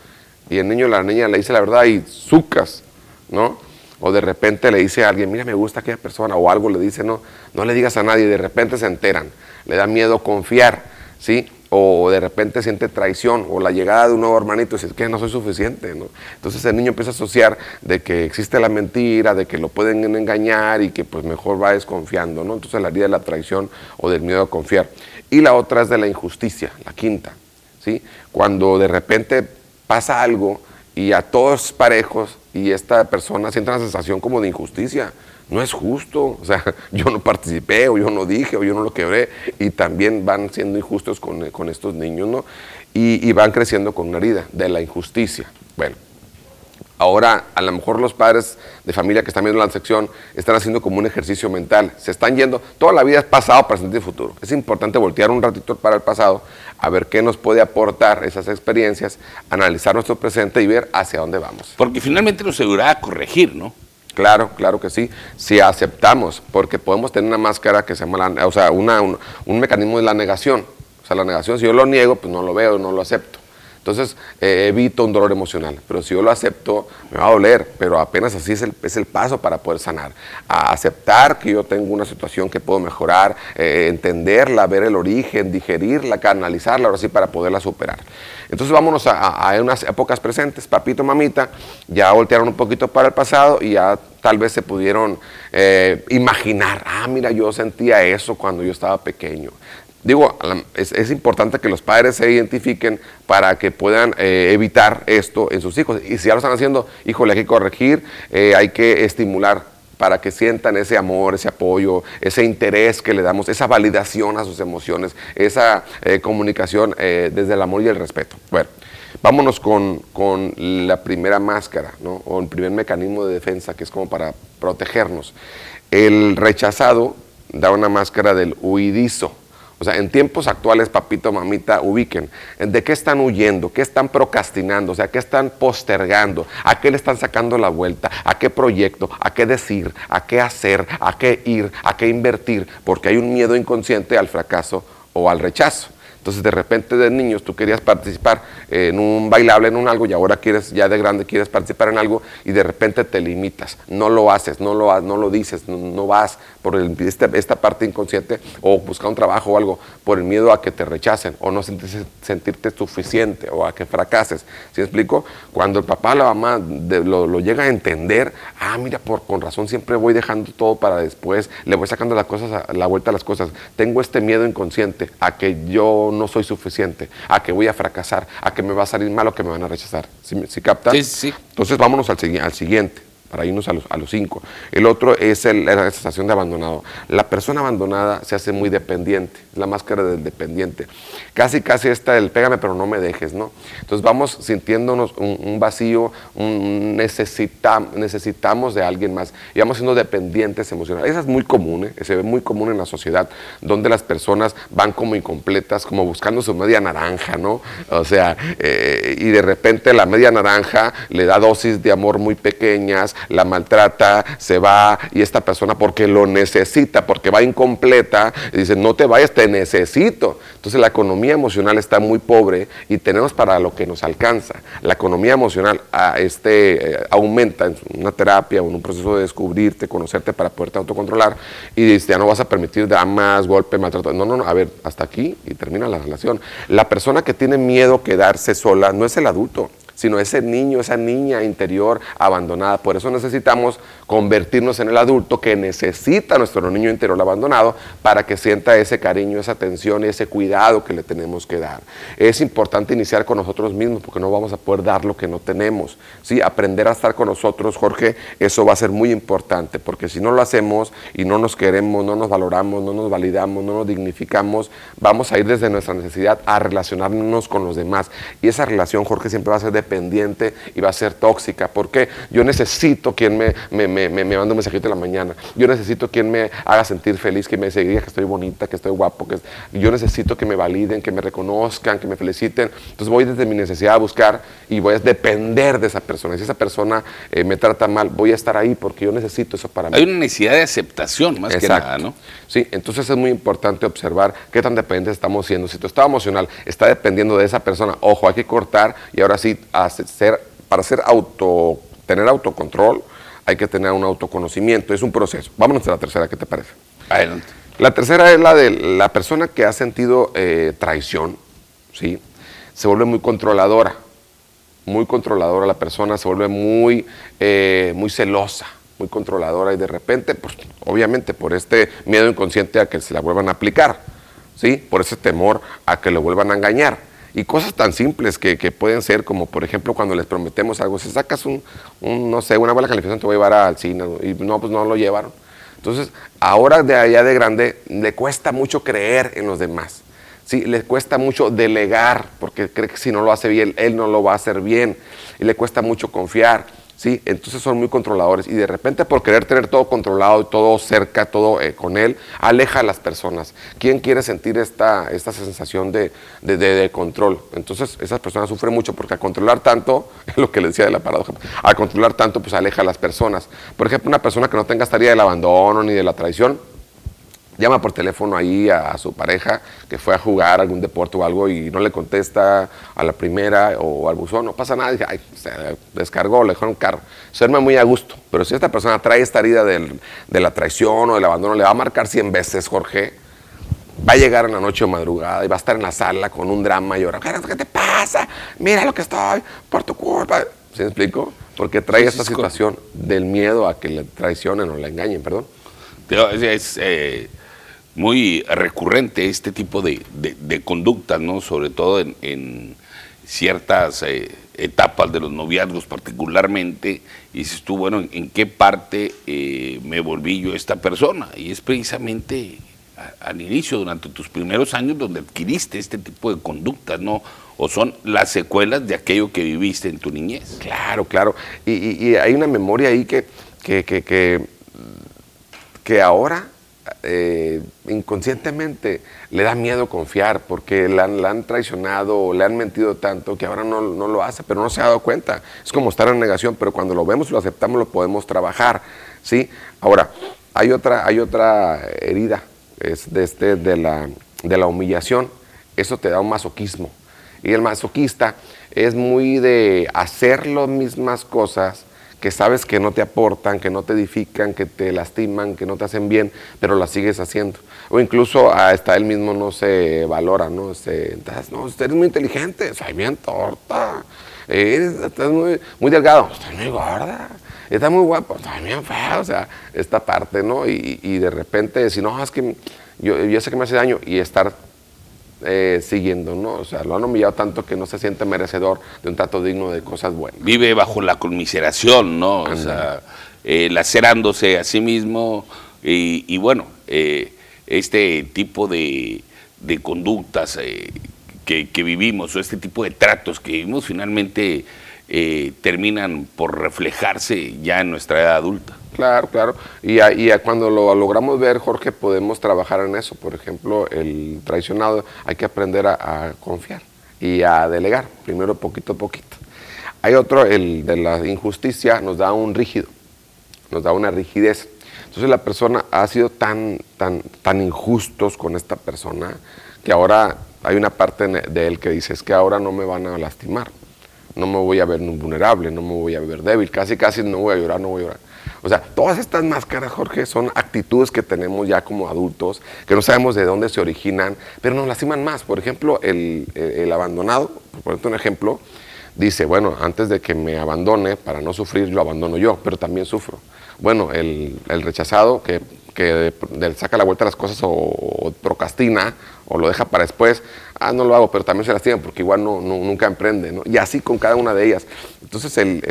Y el niño la niña le dice la verdad y sucas, ¿no? O de repente le dice a alguien, mira, me gusta aquella persona, o algo le dice, no, no le digas a nadie, de repente se enteran, le da miedo confiar, ¿sí? O de repente siente traición o la llegada de un nuevo hermanito y dice que no soy suficiente. Entonces el niño empieza a asociar de que existe la mentira, de que lo pueden engañar y que pues mejor va desconfiando. ¿no? Entonces la herida de la traición o del miedo a confiar. Y la otra es de la injusticia, la quinta. ¿sí? Cuando de repente pasa algo y a todos parejos y esta persona siente una sensación como de injusticia no es justo, o sea, yo no participé, o yo no dije, o yo no lo quebré, y también van siendo injustos con, estos niños, ¿no? Y, van creciendo con una herida de la injusticia. Bueno, Ahora, a lo mejor los padres de familia que están viendo la sección están haciendo como un ejercicio mental. Se están yendo, toda la vida es pasado, presente y futuro. Es importante voltear un ratito para el pasado, a ver qué nos puede aportar esas experiencias, analizar nuestro presente y ver hacia dónde vamos. Porque finalmente nos ayudará a corregir, ¿no? Claro, claro que sí. Si aceptamos, porque podemos tener una máscara que se llama, la- o sea, un, un mecanismo de la negación. O sea, la negación, si yo lo niego, pues no lo veo, no lo acepto. Entonces, eh, evito un dolor emocional. Pero si yo lo acepto, me va a doler. Pero apenas así es el, es el paso para poder sanar. A aceptar que yo tengo una situación que puedo mejorar, eh, entenderla, ver el origen, digerirla, canalizarla, ahora sí, para poderla superar. Entonces, vámonos a, a- unas épocas presentes. Papito, mamita, ya voltearon un poquito para el pasado y ya tal vez se pudieron eh, imaginar, ah, mira, yo sentía eso cuando yo estaba pequeño. Digo, es, importante que los padres se identifiquen para que puedan eh, evitar esto en sus hijos. Y si ya lo están haciendo, híjole, hay que corregir, eh, hay que estimular para que sientan ese amor, ese apoyo, ese interés que le damos, esa validación a sus emociones, esa eh, comunicación desde el amor y el respeto. Bueno, vámonos con, con la primera máscara, ¿no? o el primer mecanismo de defensa que es como para protegernos. El rechazado da una máscara del huidizo. O sea, en tiempos actuales, papito, mamita, ubiquen de qué están huyendo, qué están procrastinando, o sea, qué están postergando, a qué le están sacando la vuelta, a qué proyecto, a qué decir, a qué hacer, a qué ir, a qué invertir, porque hay un miedo inconsciente al fracaso o al rechazo. Entonces, de repente de niños tú querías participar en un bailable, en un algo, y ahora quieres, ya de grande quieres participar en algo, y de repente te limitas, no lo haces, no lo, no lo dices, no, vas por este- esta parte inconsciente, o buscar un trabajo o algo, por el miedo a que te rechacen, o no sentirte suficiente, o a que fracases. ¿Sí explico? Cuando el papá la mamá lo llega a entender, ah, mira, por, con razón siempre voy dejando todo para después, le voy sacando las cosas, a- la vuelta a las cosas, tengo este miedo inconsciente a que yo no soy suficiente, a que voy a fracasar, a que me va a salir mal o que me van a rechazar. ¿Sí, sí captas? Sí. Entonces vámonos al siguiente, para irnos a los, cinco. El otro es el- la sensación de abandonado. La persona abandonada se hace muy dependiente, la máscara del dependiente. Casi, casi esta del pégame pero no me dejes, ¿no? Entonces vamos sintiéndonos un, vacío, necesitamos de alguien más y vamos siendo dependientes emocionales. Esa es muy común, ¿eh? se ve muy común en la sociedad, donde las personas van como incompletas, como buscando su media naranja, ¿no? O sea, eh, y de repente la media naranja le da dosis de amor muy pequeñas, la maltrata, se va y esta persona porque lo necesita, porque va incompleta, dice, no te vayas, te necesito. Entonces la economía emocional está muy pobre y tenemos para lo que nos alcanza. La economía emocional este, eh, aumenta en una terapia o en un proceso de descubrirte, conocerte para poderte autocontrolar y dices, ya no vas a permitir damas, golpe, maltrato. No, no, no, a ver, hasta aquí y termina la relación. La persona que tiene miedo a quedarse sola no es el adulto sino ese niño, esa niña interior abandonada. Por eso necesitamos convertirnos en el adulto que necesita nuestro niño interior abandonado para que sienta ese cariño, esa atención ese cuidado que le tenemos que dar. Es importante iniciar con nosotros mismos porque no vamos a poder dar lo que no tenemos. ¿sí? Aprender a estar con nosotros, Jorge, eso va a ser muy importante porque si no lo hacemos y no nos queremos, no nos valoramos, no nos validamos, no nos dignificamos, vamos a ir desde nuestra necesidad a relacionarnos con los demás. Y esa relación, Jorge, siempre va a ser dependiente y va a ser tóxica. porque Yo necesito quien me, me, me, me, me mande un mensajito en la mañana. Yo necesito quien me haga sentir feliz, que me diga que estoy bonita, que estoy guapo. Que yo necesito que me validen, que me reconozcan, que me feliciten. Entonces voy desde mi necesidad a buscar y voy a depender de esa persona. Si esa persona eh, me trata mal, voy a estar ahí porque yo necesito eso para mí. Hay una necesidad de aceptación, más que nada, ¿no? Sí, entonces es muy importante observar qué tan dependientes estamos siendo. Si tu estado emocional está dependiendo de esa persona, ojo, hay que cortar y ahora sí, hacer, para ser auto, tener autocontrol, hay que tener un autoconocimiento. Es un proceso. Vámonos a la tercera, ¿qué te parece? Adelante. La tercera es la de la persona que ha sentido eh, traición, ¿sí? Se vuelve muy controladora, muy controladora la persona, se vuelve muy, eh, muy celosa, muy controladora y de repente, pues, obviamente por este miedo inconsciente a que se la vuelvan a aplicar, ¿sí? Por ese temor a que lo vuelvan a engañar. Y cosas tan simples que, pueden ser como, por ejemplo, cuando les prometemos algo, si sacas un, un, no sé, una buena calificación te voy a llevar al cine y no, pues no lo llevaron. Entonces, ahora de allá de grande, le cuesta mucho creer en los demás. Sí, le cuesta mucho delegar, porque cree que si no lo hace bien, él no lo va a hacer bien. Y le cuesta mucho confiar. ¿Sí? Entonces son muy controladores y de repente por querer tener todo controlado y todo cerca, todo eh, con él, aleja a las personas. ¿Quién quiere sentir esta, esta sensación de, de, de, control? Entonces esas personas sufren mucho porque al controlar tanto, es lo que le decía de la paradoja, al controlar tanto pues aleja a las personas. Por ejemplo, una persona que no tenga esta del abandono ni de la traición, llama por teléfono ahí a, su pareja que fue a jugar algún deporte o algo y no le contesta a la primera o al buzón, no pasa nada, ay, se descargó, le dejó un carro. Se duerme muy a gusto, pero si esta persona trae esta herida del, de la traición o del abandono, le va a marcar 100 veces, Jorge, va a llegar en la noche o madrugada y va a estar en la sala con un drama y llorar, ¿qué te pasa? Mira lo que estoy, por tu culpa. ¿Sí me explico? Porque trae esta situación del miedo a que le traicionen o le engañen, perdón. Es, eh, muy recurrente este tipo de, de, conductas, ¿no? Sobre todo en, ciertas eh, etapas de los noviazgos particularmente, y dices tú, bueno, ¿en qué parte eh, me volví yo esta persona? Y es precisamente al inicio, durante tus primeros años, donde adquiriste este tipo de conductas, ¿no? O son las secuelas de aquello que viviste en tu niñez. Claro, claro. Y, hay una memoria ahí que, que, que, que ahora eh, inconscientemente le da miedo confiar porque la han, traicionado o le han mentido tanto que ahora no, lo hace, pero no se ha dado cuenta. Es como estar en negación, pero cuando lo vemos lo aceptamos lo podemos trabajar. ¿sí? Ahora, hay otra, hay otra herida, es de, este, de, la, de la humillación. Eso te da un masoquismo. Y el masoquista es muy de hacer las mismas cosas que sabes que no te aportan, que no te edifican, que te lastiman, que no te hacen bien, pero las sigues haciendo. O incluso hasta él mismo no se valora, ¿no? Se, no, usted es muy inteligente, soy bien torta, estás muy, muy delgado, estás muy gorda, estás muy guapo, estás bien feo, o sea, esta parte, ¿no? Y, de repente si no, es que yo sé que me hace daño y estar eh, siguiendo, ¿no? O sea, lo han humillado tanto que no se siente merecedor de un trato digno de cosas buenas. Vive bajo la conmiseración, ¿no? O sea, eh, lacerándose a sí mismo y, bueno, eh, este tipo de, conductas que, que, vivimos o este tipo de tratos que vivimos finalmente terminan por reflejarse ya en nuestra edad adulta. Claro, claro. Y, cuando lo logramos ver, Jorge, podemos trabajar en eso. Por ejemplo, el traicionado hay que aprender a, confiar y a delegar, primero poquito a poquito. Hay otro, el de la injusticia, nos da un rígido, nos da una rigidez. Entonces la persona ha sido tan, tan, tan injustos con esta persona que ahora hay una parte de él que dice, es que ahora no me van a lastimar, no me voy a ver vulnerable, no me voy a ver débil, casi casi no voy a llorar, no voy a llorar. O sea, todas estas máscaras, Jorge, son actitudes que tenemos ya como adultos, que no sabemos de dónde se originan, pero nos lastiman más. Por ejemplo, el, abandonado, por ponerte un ejemplo, dice, bueno, antes de que me abandone, para no sufrir, lo abandono yo, pero también sufro. Bueno, el, rechazado que, que saca la vuelta a las cosas o procrastina o lo deja para después, ah, no lo hago, pero también se lastima porque igual no, nunca emprende, ¿no? Y así con cada una de ellas. Entonces el,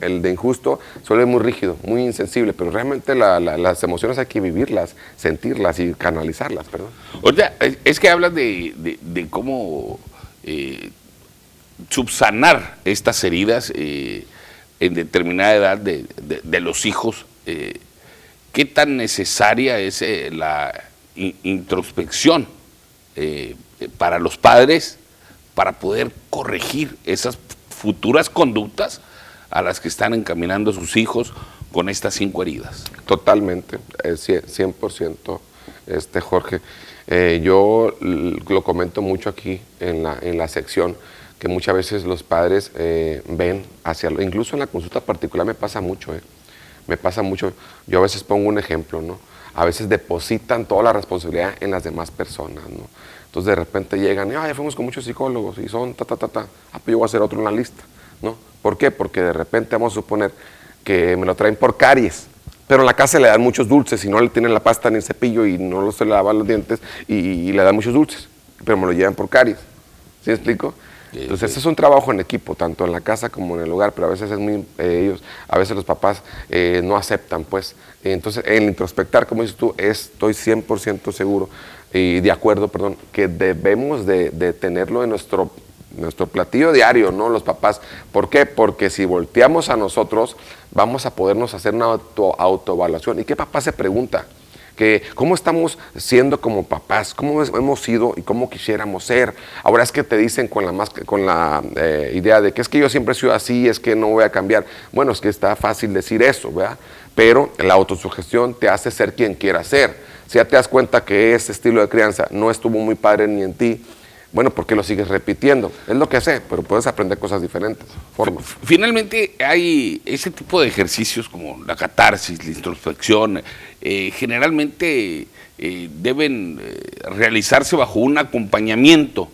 el, de injusto suele muy rígido, muy insensible, pero realmente las emociones hay que vivirlas, sentirlas y canalizarlas, perdón. O sea, es que hablas de, cómo eh, subsanar estas heridas eh, en determinada edad de, los hijos. Eh, ¿Qué tan necesaria es la introspección? Eh, para los padres para poder corregir esas futuras conductas a las que están encaminando sus hijos con estas cinco heridas. Totalmente, 100%, este, Jorge. Eh, yo lo comento mucho aquí en la, en la sección, que muchas veces los padres eh, ven hacia, incluso en la consulta particular me pasa mucho, me pasa mucho, yo a veces pongo un ejemplo, ¿no? A veces depositan toda la responsabilidad en las demás personas, ¿no? Entonces de repente llegan y, ah, ya fuimos con muchos psicólogos y son ta, ta, ta, ta. Ah, pues yo voy a hacer otro en la lista, ¿no? ¿Por qué? Porque de repente vamos a suponer que me lo traen por caries, pero en la casa le dan muchos dulces y no le tienen la pasta ni el cepillo y no se le lavan los dientes y, le dan muchos dulces, pero me lo llevan por caries. ¿Sí me explico? Entonces, ese es un trabajo en equipo, tanto en la casa como en el hogar, pero a veces es muy, eh, ellos, a veces los papás eh, no aceptan, pues. Entonces, el introspectar, como dices tú, estoy 100% seguro y de acuerdo, perdón, que debemos de, tenerlo en nuestro nuestro platillo diario, ¿no? Los papás. ¿Por qué? Porque si volteamos a nosotros, vamos a podernos hacer una auto, autoevaluación. ¿Y qué papá se pregunta? ¿Cómo estamos siendo como papás? ¿Cómo hemos sido y cómo quisiéramos ser? Ahora es que te dicen con la, con la eh, idea de que es que yo siempre he sido así, es que no voy a cambiar. Bueno, es que está fácil decir eso, ¿verdad? Pero la autosugestión te hace ser quien quiera ser. Si ya te das cuenta que ese estilo de crianza no estuvo muy padre ni en ti, bueno, ¿por qué lo sigues repitiendo? Es lo que sé, pero puedes aprender cosas diferentes. Finalmente, hay ese tipo de ejercicios como la catarsis, la introspección, eh, generalmente eh, deben eh, realizarse bajo un acompañamiento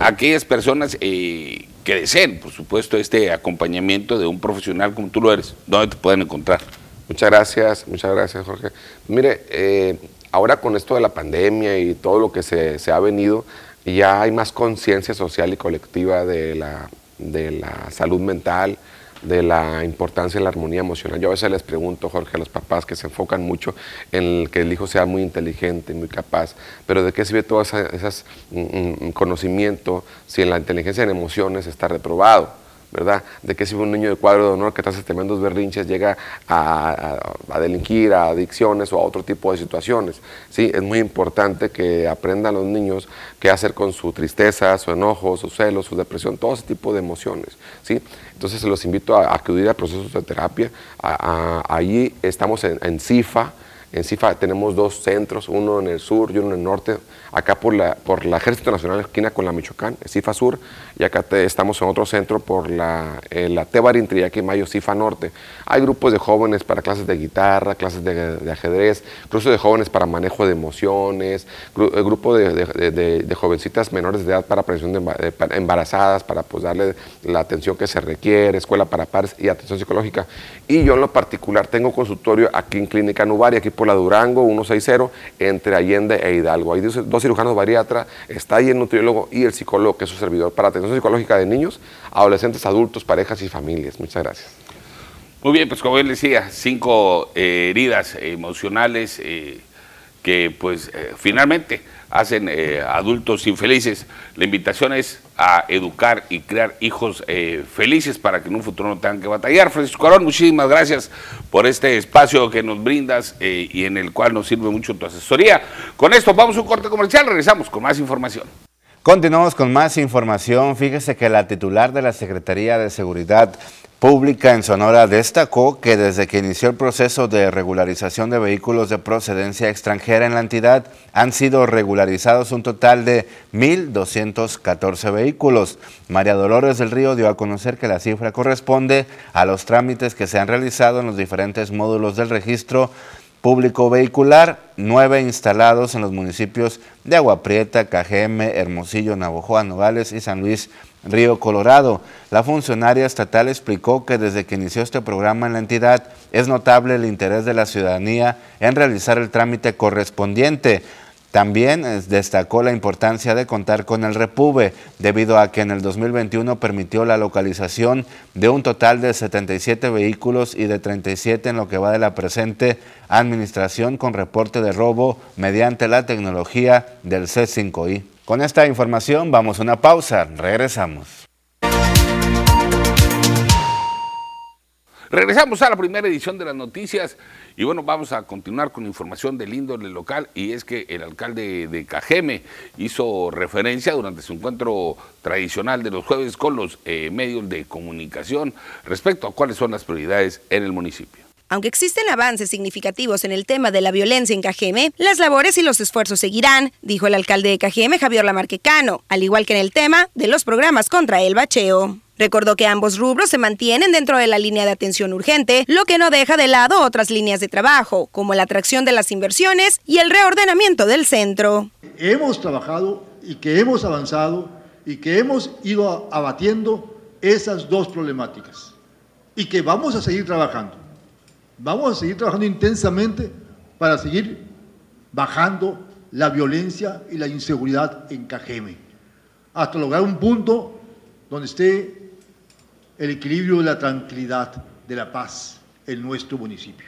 a aquellas personas que deseen, por supuesto, este acompañamiento de un profesional como tú lo eres. ¿Dónde te pueden encontrar? Muchas gracias, muchas gracias, Jorge. Mire, ahora con esto de la pandemia y todo lo que se, se ha venido, y ya hay más conciencia social y colectiva de la, de la salud mental, de la importancia de la armonía emocional. Yo a veces les pregunto, Jorge, a los papás que se enfocan mucho en que el hijo sea muy inteligente, muy capaz, pero ¿de qué sirve todo ese mm, mm, conocimiento si en la inteligencia en emociones está reprobado? ¿Verdad? De que si un niño de cuadro de honor que hace tremendos berrinches llega a, delinquir, a adicciones o a otro tipo de situaciones. Sí, es muy importante que aprendan los niños qué hacer con su tristeza, su enojo, su celo, su depresión, todo ese tipo de emociones. ¿sí? Entonces los invito a, acudir a procesos de terapia. allí estamos en, en CIFA, en CIFA tenemos dos centros, uno en el sur y uno en el norte, acá por la, por la Ejército Nacional esquina con la Michoacán, CIFA Sur, y acá estamos en otro centro por la, eh, la Tebarin, Triaqui Mayo, CIFA Norte. Hay grupos de jóvenes para clases de guitarra, clases de, ajedrez, grupos de jóvenes para manejo de emociones, eh, grupo de, de, jovencitas menores de edad para prevención de embarazadas, para pues, darle la atención que se requiere, escuela para pares y atención psicológica. Y yo en lo particular tengo consultorio aquí en Clínica Nubaria, aquí por la Durango 160 entre Allende e Hidalgo. Hay dos cirujanos bariatra, está ahí el nutriólogo y el psicólogo que es su servidor para atención psicológica de niños, adolescentes, adultos, parejas y familias. Muchas gracias. Muy bien, pues como él decía, cinco eh, heridas emocionales eh, que pues eh, finalmente hacen adultos infelices. La invitación es a educar y crear hijos eh, felices para que en un futuro no tengan que batallar. Francisco Arón, muchísimas gracias por este espacio que nos brindas eh, y en el cual nos sirve mucho tu asesoría. Con esto vamos a un corte comercial, regresamos con más información. Continuamos con más información. Fíjese que la titular de la Secretaría de Seguridad Pública en Sonora destacó que desde que inició el proceso de regularización de vehículos de procedencia extranjera en la entidad han sido regularizados un total de 1.214 vehículos. María Dolores del Río dio a conocer que la cifra corresponde a los trámites que se han realizado en los diferentes módulos del registro público vehicular, nueve instalados en los municipios de Agua Prieta, Cajeme, Hermosillo, Navojoa, Nogales y San Luis Río Colorado. La funcionaria estatal explicó que desde que inició este programa en la entidad es notable el interés de la ciudadanía en realizar el trámite correspondiente. También destacó la importancia de contar con el Repube, debido a que en el 2021 permitió la localización de un total de 77 vehículos y de 37 en lo que va de la presente administración con reporte de robo mediante la tecnología del C5I. Con esta información vamos a una pausa, regresamos. Regresamos a la primera edición de las noticias y bueno, vamos a continuar con información del índole local y es que el alcalde de Cajeme hizo referencia durante su encuentro tradicional de los jueves con los eh, medios de comunicación respecto a cuáles son las prioridades en el municipio. Aunque existen avances significativos en el tema de la violencia en Cajeme, las labores y los esfuerzos seguirán, dijo el alcalde de Cajeme, Javier Lamarquecano, al igual que en el tema de los programas contra el bacheo. Recordó que ambos rubros se mantienen dentro de la línea de atención urgente, lo que no deja de lado otras líneas de trabajo, como la atracción de las inversiones y el reordenamiento del centro. Hemos trabajado y que hemos avanzado y que hemos ido abatiendo esas dos problemáticas y que vamos a seguir trabajando. Vamos a seguir trabajando intensamente para seguir bajando la violencia y la inseguridad en Cajeme, hasta lograr un punto donde esté el equilibrio de la tranquilidad, de la paz en nuestro municipio.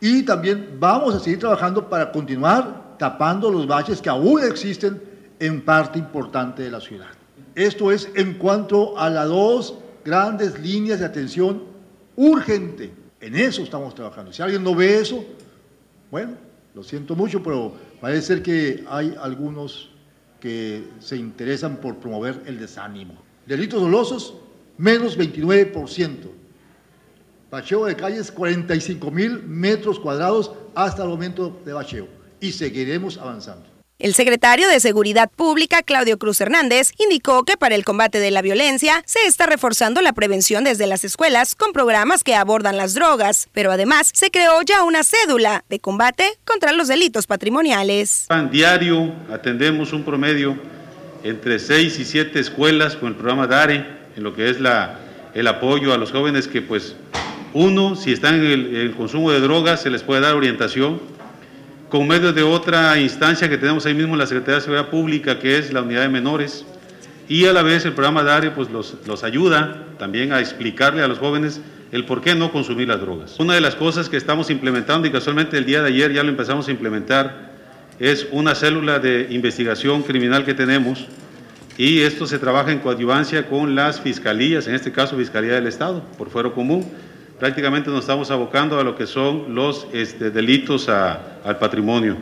Y también vamos a seguir trabajando para continuar tapando los baches que aún existen en parte importante de la ciudad. Esto es en cuanto a las dos grandes líneas de atención urgente. En eso estamos trabajando. Si alguien no ve eso, bueno, lo siento mucho, pero parece ser que hay algunos que se interesan por promover el desánimo. Delitos dolosos, menos 29%. Bacheo de calles, 45 mil metros cuadrados hasta el momento de bacheo. Y seguiremos avanzando. El secretario de Seguridad Pública, Claudio Cruz Hernández, indicó que para el combate de la violencia se está reforzando la prevención desde las escuelas con programas que abordan las drogas, pero además se creó ya una cédula de combate contra los delitos patrimoniales. En diario atendemos un promedio entre 6 y 7 escuelas con el programa DARE, en lo que es la, el apoyo a los jóvenes que pues uno, si están en el, el consumo de drogas, se les puede dar orientación con medio de otra instancia que tenemos ahí mismo en la Secretaría de Seguridad Pública, que es la Unidad de Menores, y a la vez el programa DARE pues los, los ayuda también a explicarle a los jóvenes el por qué no consumir las drogas. Una de las cosas que estamos implementando y casualmente el día de ayer ya lo empezamos a implementar es una célula de investigación criminal que tenemos y esto se trabaja en coadyuvancia con las fiscalías, en este caso Fiscalía del Estado, por fuero común, prácticamente nos estamos abocando a lo que son los este, delitos a, al patrimonio.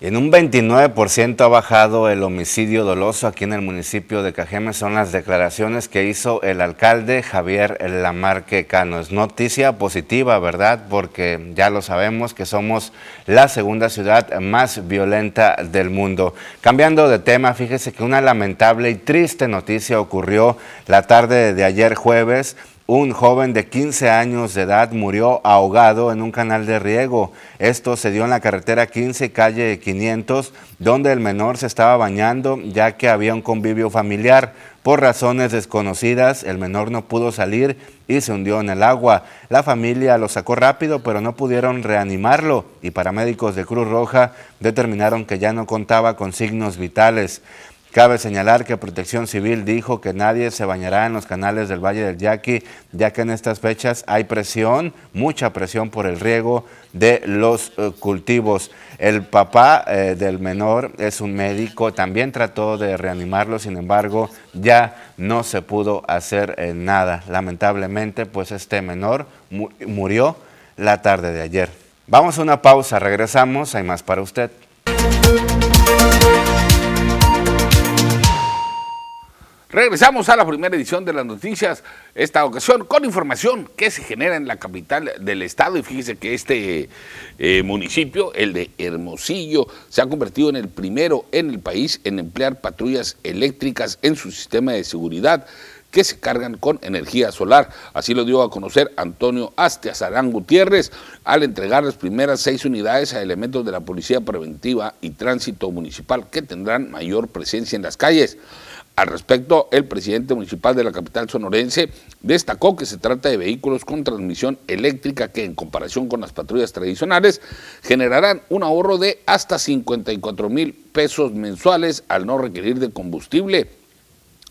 En un 29% ha bajado el homicidio doloso aquí en el municipio de Cajeme. Son las declaraciones que hizo el alcalde Javier Lamarque Cano. Es noticia positiva, ¿verdad? Porque ya lo sabemos que somos la segunda ciudad más violenta del mundo. Cambiando de tema, fíjese que una lamentable y triste noticia ocurrió la tarde de ayer jueves un joven de 15 años de edad murió ahogado en un canal de riego. Esto se dio en la carretera 15, calle 500, donde el menor se estaba bañando ya que había un convivio familiar. Por razones desconocidas, el menor no pudo salir y se hundió en el agua. La familia lo sacó rápido, pero no pudieron reanimarlo y paramédicos de Cruz Roja determinaron que ya no contaba con signos vitales. Cabe señalar que Protección Civil dijo que nadie se bañará en los canales del Valle del Yaqui, ya que en estas fechas hay presión, mucha presión por el riego de los eh, cultivos. El papá eh, del menor es un médico, también trató de reanimarlo, sin embargo, ya no se pudo hacer eh, nada. Lamentablemente, pues este menor murió la tarde de ayer. Vamos a una pausa, regresamos, hay más para usted. Regresamos a la primera edición de las noticias, esta ocasión con información que se genera en la capital del estado y fíjese que este eh, municipio, el de Hermosillo, se ha convertido en el primero en el país en emplear patrullas eléctricas en su sistema de seguridad que se cargan con energía solar. Así lo dio a conocer Antonio Astiazarán Gutiérrez al entregar las primeras seis unidades a elementos de la Policía Preventiva y Tránsito Municipal que tendrán mayor presencia en las calles. Al respecto, el presidente municipal de la capital sonorense destacó que se trata de vehículos con transmisión eléctrica que en comparación con las patrullas tradicionales generarán un ahorro de hasta 54 mil pesos mensuales al no requerir de combustible.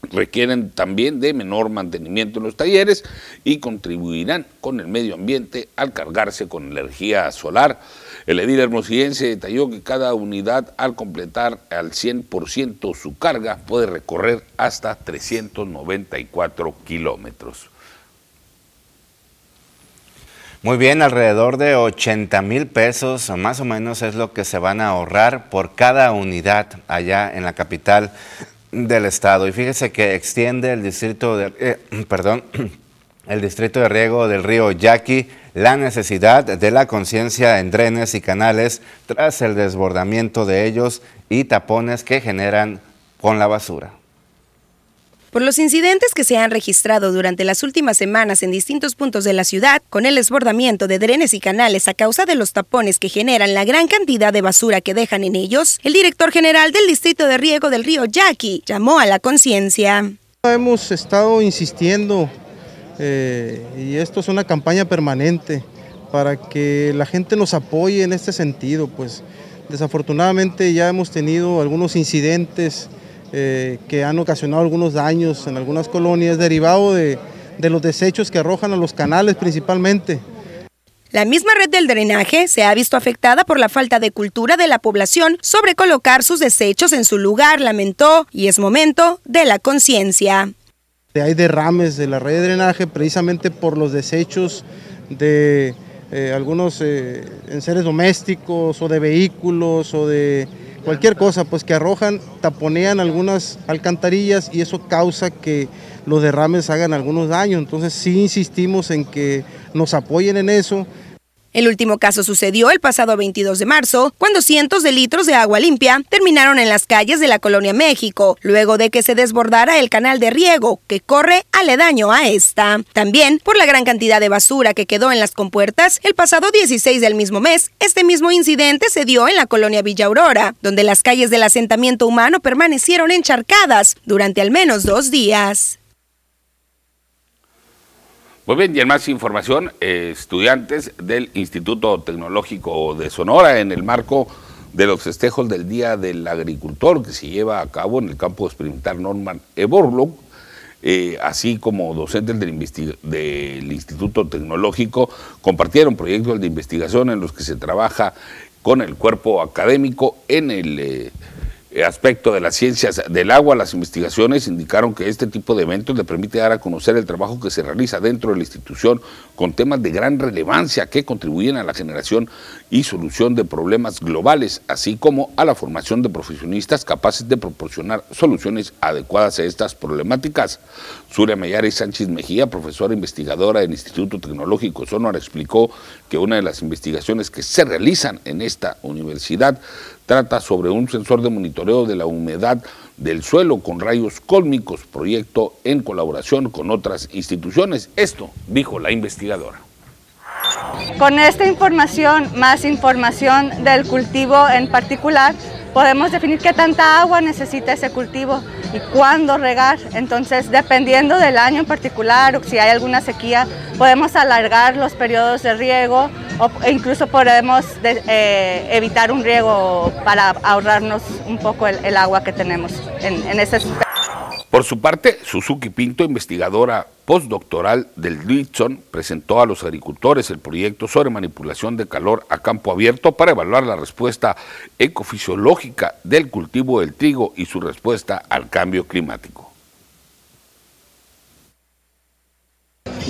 Requieren también de menor mantenimiento en los talleres y contribuirán con el medio ambiente al cargarse con energía solar. El edil hermosillense detalló que cada unidad al completar al 100% su carga puede recorrer hasta 394 kilómetros. Muy bien, alrededor de 80 mil pesos más o menos es lo que se van a ahorrar por cada unidad allá en la capital del estado. Y fíjese que extiende el distrito de, eh, perdón, el distrito de riego del río Yaqui la necesidad de la conciencia en drenes y canales tras el desbordamiento de ellos y tapones que generan con la basura. Por los incidentes que se han registrado durante las últimas semanas en distintos puntos de la ciudad, con el desbordamiento de drenes y canales a causa de los tapones que generan la gran cantidad de basura que dejan en ellos, el director general del Distrito de Riego del Río Yaqui llamó a la conciencia. Hemos estado insistiendo eh, y esto es una campaña permanente para que la gente nos apoye en este sentido. Pues desafortunadamente ya hemos tenido algunos incidentes eh, que han ocasionado algunos daños en algunas colonias derivado de, de los desechos que arrojan a los canales principalmente. La misma red del drenaje se ha visto afectada por la falta de cultura de la población sobre colocar sus desechos en su lugar, lamentó, y es momento de la conciencia. Hay derrames de la red de drenaje precisamente por los desechos de eh, algunos eh, enseres domésticos o de vehículos o de cualquier cosa, pues que arrojan, taponean algunas alcantarillas y eso causa que los derrames hagan algunos daños. Entonces sí insistimos en que nos apoyen en eso. El último caso sucedió el pasado 22 de marzo, cuando cientos de litros de agua limpia terminaron en las calles de la colonia México, luego de que se desbordara el canal de riego que corre aledaño a esta. También, por la gran cantidad de basura que quedó en las compuertas, el pasado 16 del mismo mes, este mismo incidente se dio en la colonia Villa Aurora, donde las calles del asentamiento humano permanecieron encharcadas durante al menos dos días. Muy bien, y en más información, estudiantes del Instituto Tecnológico de Sonora en el marco de los festejos del Día del Agricultor que se lleva a cabo en el campo experimental Norman Eborlo, eh, así como docentes del, Instituto Tecnológico, compartieron proyectos de investigación en los que se trabaja con el cuerpo académico en el... Eh, aspecto de las ciencias del agua, las investigaciones indicaron que este tipo de eventos le permite dar a conocer el trabajo que se realiza dentro de la institución con temas de gran relevancia que contribuyen a la generación y solución de problemas globales, así como a la formación de profesionistas capaces de proporcionar soluciones adecuadas a estas problemáticas. Zulia y Sánchez Mejía, profesora investigadora del Instituto Tecnológico Sonora, explicó que una de las investigaciones que se realizan en esta universidad trata sobre un sensor de monitoreo de la humedad del suelo con rayos cósmicos, proyecto en colaboración con otras instituciones. Esto dijo la investigadora. Con esta información, más información del cultivo en particular, podemos definir qué tanta agua necesita ese cultivo y cuándo regar. Entonces, dependiendo del año en particular o si hay alguna sequía, podemos alargar los periodos de riego o incluso podemos eh, evitar un riego para ahorrarnos un poco el, agua que tenemos en, en ese por su parte, Suzuki Pinto, investigadora postdoctoral del Dixon, presentó a los agricultores el proyecto sobre manipulación de calor a campo abierto para evaluar la respuesta ecofisiológica del cultivo del trigo y su respuesta al cambio climático.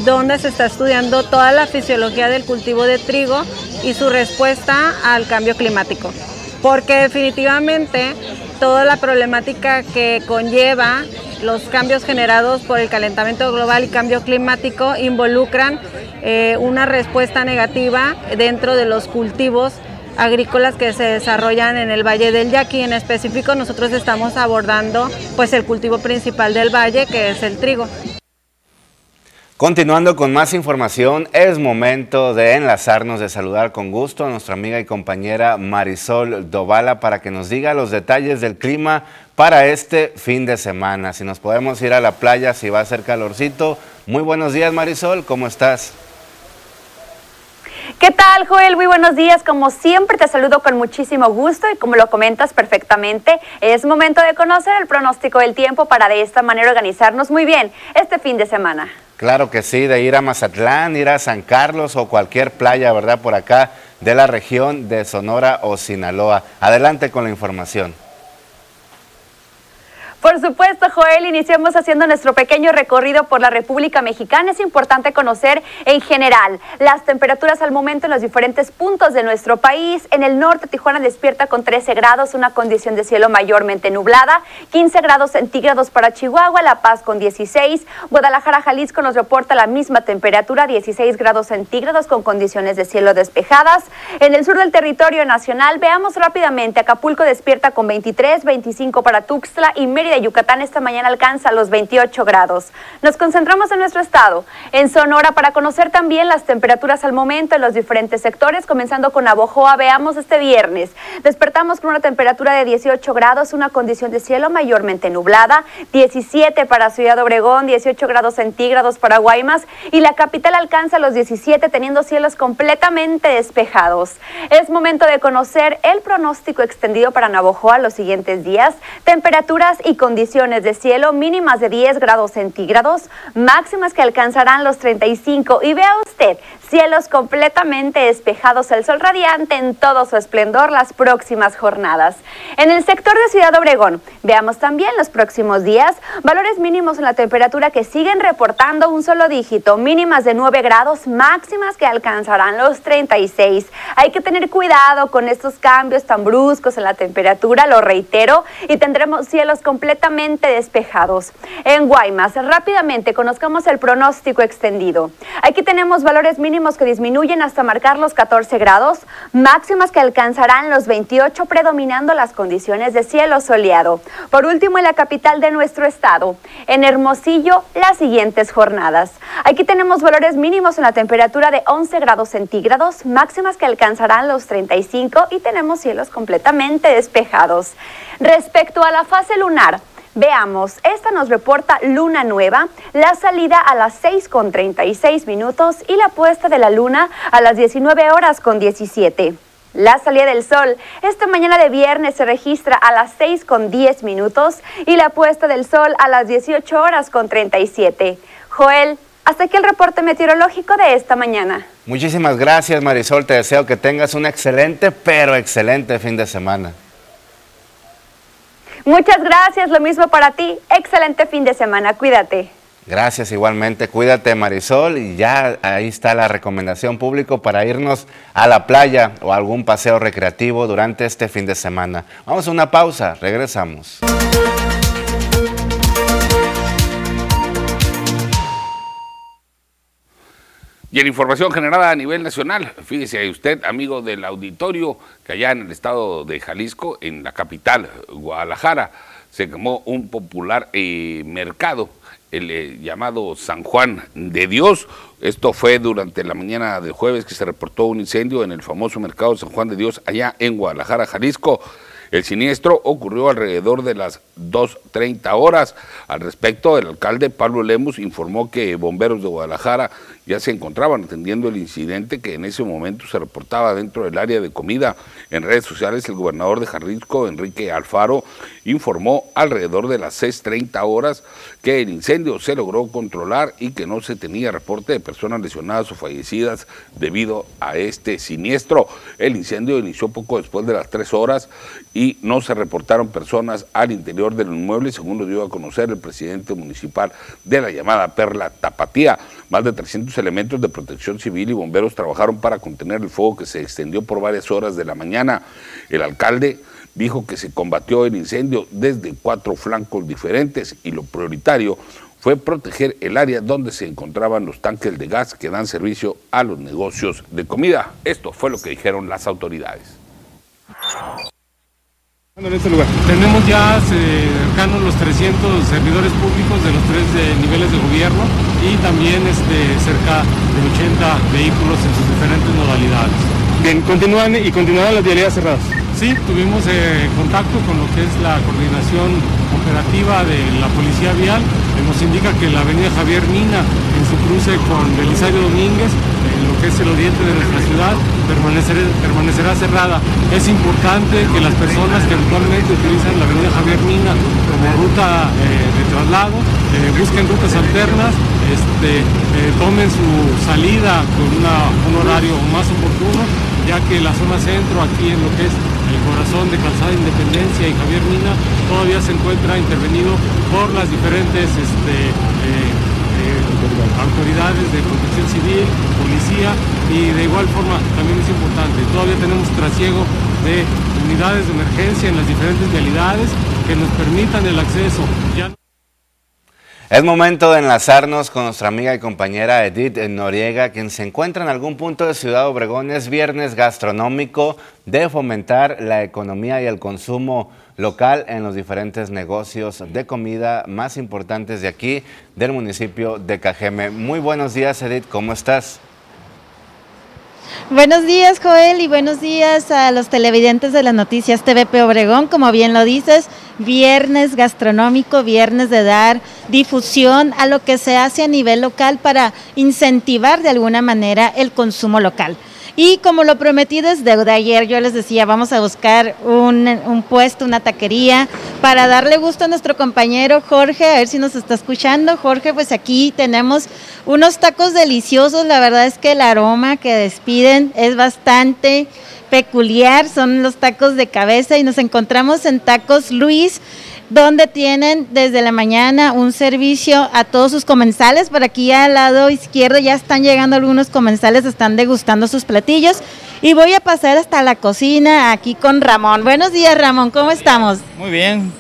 donde se está estudiando toda la fisiología del cultivo de trigo y su respuesta al cambio climático. Porque definitivamente toda la problemática que conlleva los cambios generados por el calentamiento global y cambio climático involucran eh, una respuesta negativa dentro de los cultivos agrícolas que se desarrollan en el Valle del Yaqui. En específico nosotros estamos abordando pues el cultivo principal del valle que es el trigo. Continuando con más información, es momento de enlazarnos, de saludar con gusto a nuestra amiga y compañera Marisol Dovala para que nos diga los detalles del clima para este fin de semana. Si nos podemos ir a la playa, si va a ser calorcito. Muy buenos días Marisol, ¿cómo estás? ¿Qué tal, Joel? Muy buenos días. Como siempre, te saludo con muchísimo gusto y como lo comentas perfectamente, es momento de conocer el pronóstico del tiempo para de esta manera organizarnos muy bien este fin de semana. Claro que sí, de ir a Mazatlán, ir a San Carlos o cualquier playa, ¿verdad? Por acá de la región de Sonora o Sinaloa. Adelante con la información. Por supuesto, Joel, iniciamos haciendo nuestro pequeño recorrido por la República Mexicana. Es importante conocer en general las temperaturas al momento en los diferentes puntos de nuestro país. En el norte, Tijuana despierta con 13 grados, una condición de cielo mayormente nublada, 15 grados centígrados para Chihuahua, La Paz con 16, Guadalajara, Jalisco nos reporta la misma temperatura, 16 grados centígrados con condiciones de cielo despejadas. En el sur del territorio nacional, veamos rápidamente, Acapulco despierta con 23, 25 para Tuxtla y Mérida Yucatán esta mañana alcanza los 28 grados. Nos concentramos en nuestro estado, en Sonora, para conocer también las temperaturas al momento en los diferentes sectores, comenzando con Abojoa. Veamos este viernes. Despertamos con una temperatura de 18 grados, una condición de cielo mayormente nublada, 17 para Ciudad Obregón, 18 grados centígrados para Guaymas y la capital alcanza los 17 teniendo cielos completamente despejados. Es momento de conocer el pronóstico extendido para Navojoa los siguientes días, temperaturas y condiciones condiciones de cielo mínimas de 10 grados centígrados, máximas que alcanzarán los 35. Y vea usted, cielos completamente despejados, el sol radiante en todo su esplendor las próximas jornadas. En el sector de Ciudad Obregón, veamos también los próximos días, valores mínimos en la temperatura que siguen reportando un solo dígito, mínimas de 9 grados, máximas que alcanzarán los 36. Hay que tener cuidado con estos cambios tan bruscos en la temperatura, lo reitero, y tendremos cielos completamente despejados. En Guaymas, rápidamente conozcamos el pronóstico extendido. Aquí tenemos valores mínimos que disminuyen hasta marcar los 14 grados, máximas que alcanzarán los 28 predominando las condiciones de cielo soleado. Por último, en la capital de nuestro estado, en Hermosillo, las siguientes jornadas. Aquí tenemos valores mínimos en la temperatura de 11 grados centígrados, máximas que alcanzarán los 35 y tenemos cielos completamente despejados. Respecto a la fase lunar, Veamos, esta nos reporta luna nueva, la salida a las 6 con 36 minutos y la puesta de la luna a las 19 horas con 17. La salida del sol esta mañana de viernes se registra a las 6 con 10 minutos y la puesta del sol a las 18 horas con 37. Joel, hasta aquí el reporte meteorológico de esta mañana. Muchísimas gracias Marisol, te deseo que tengas un excelente, pero excelente fin de semana. Muchas gracias, lo mismo para ti. Excelente fin de semana, cuídate. Gracias igualmente, cuídate Marisol y ya ahí está la recomendación público para irnos a la playa o algún paseo recreativo durante este fin de semana. Vamos a una pausa, regresamos. Y en información generada a nivel nacional, fíjese usted, amigo del auditorio, que allá en el estado de Jalisco, en la capital, Guadalajara, se quemó un popular eh, mercado, el eh, llamado San Juan de Dios. Esto fue durante la mañana del jueves que se reportó un incendio en el famoso mercado San Juan de Dios, allá en Guadalajara, Jalisco. El siniestro ocurrió alrededor de las 2.30 horas. Al respecto, el alcalde Pablo Lemus informó que bomberos de Guadalajara ya se encontraban atendiendo el incidente que en ese momento se reportaba dentro del área de comida. En redes sociales, el gobernador de Jalisco, Enrique Alfaro, informó alrededor de las 6.30 horas que el incendio se logró controlar y que no se tenía reporte de personas lesionadas o fallecidas debido a este siniestro. El incendio inició poco después de las 3 horas y no se reportaron personas al interior del inmueble, según lo dio a conocer el presidente municipal de la llamada Perla Tapatía. Más de 300 elementos de protección civil y bomberos trabajaron para contener el fuego que se extendió por varias horas de la mañana. El alcalde dijo que se combatió el incendio desde cuatro flancos diferentes y lo prioritario fue proteger el área donde se encontraban los tanques de gas que dan servicio a los negocios de comida. Esto fue lo que dijeron las autoridades en este lugar. Tenemos ya cercanos los 300 servidores públicos de los tres niveles de gobierno y también este, cerca de 80 vehículos en sus diferentes modalidades. Bien, continúan y continuarán las vialidades cerradas. Sí, tuvimos eh, contacto con lo que es la coordinación operativa de la Policía Vial. Nos indica que la avenida Javier Mina, en su cruce con Belisario Domínguez, en lo que es el oriente de nuestra ciudad, permanecerá cerrada. Es importante que las personas que actualmente utilizan la avenida Javier Mina como ruta eh, de traslado eh, busquen rutas alternas, este, eh, tomen su salida con un horario más oportuno, ya que la zona centro, aquí en lo que es el corazón de Calzada Independencia y Javier Mina, todavía se encuentra intervenido por las diferentes este, autoridades de protección civil, policía y de igual forma también es importante, todavía tenemos trasiego de unidades de emergencia en las diferentes vialidades que nos permitan el acceso. Es momento de enlazarnos con nuestra amiga y compañera Edith Noriega, quien se encuentra en algún punto de Ciudad Obregón. Es viernes gastronómico de fomentar la economía y el consumo local en los diferentes negocios de comida más importantes de aquí, del municipio de Cajeme. Muy buenos días, Edith, ¿cómo estás? Buenos días, Joel, y buenos días a los televidentes de las noticias TVP Obregón. Como bien lo dices, viernes gastronómico, viernes de dar difusión a lo que se hace a nivel local para incentivar de alguna manera el consumo local. Y como lo prometí desde ayer, yo les decía, vamos a buscar un, puesto, una taquería, para darle gusto a nuestro compañero Jorge, a ver si nos está escuchando. Jorge, pues aquí tenemos unos tacos deliciosos, la verdad es que el aroma que despiden es bastante peculiar, son los tacos de cabeza y nos encontramos en Tacos Luis donde tienen desde la mañana un servicio a todos sus comensales. Por aquí al lado izquierdo ya están llegando algunos comensales, están degustando sus platillos. Y voy a pasar hasta la cocina aquí con Ramón. Buenos días Ramón, ¿cómo estamos? Muy bien.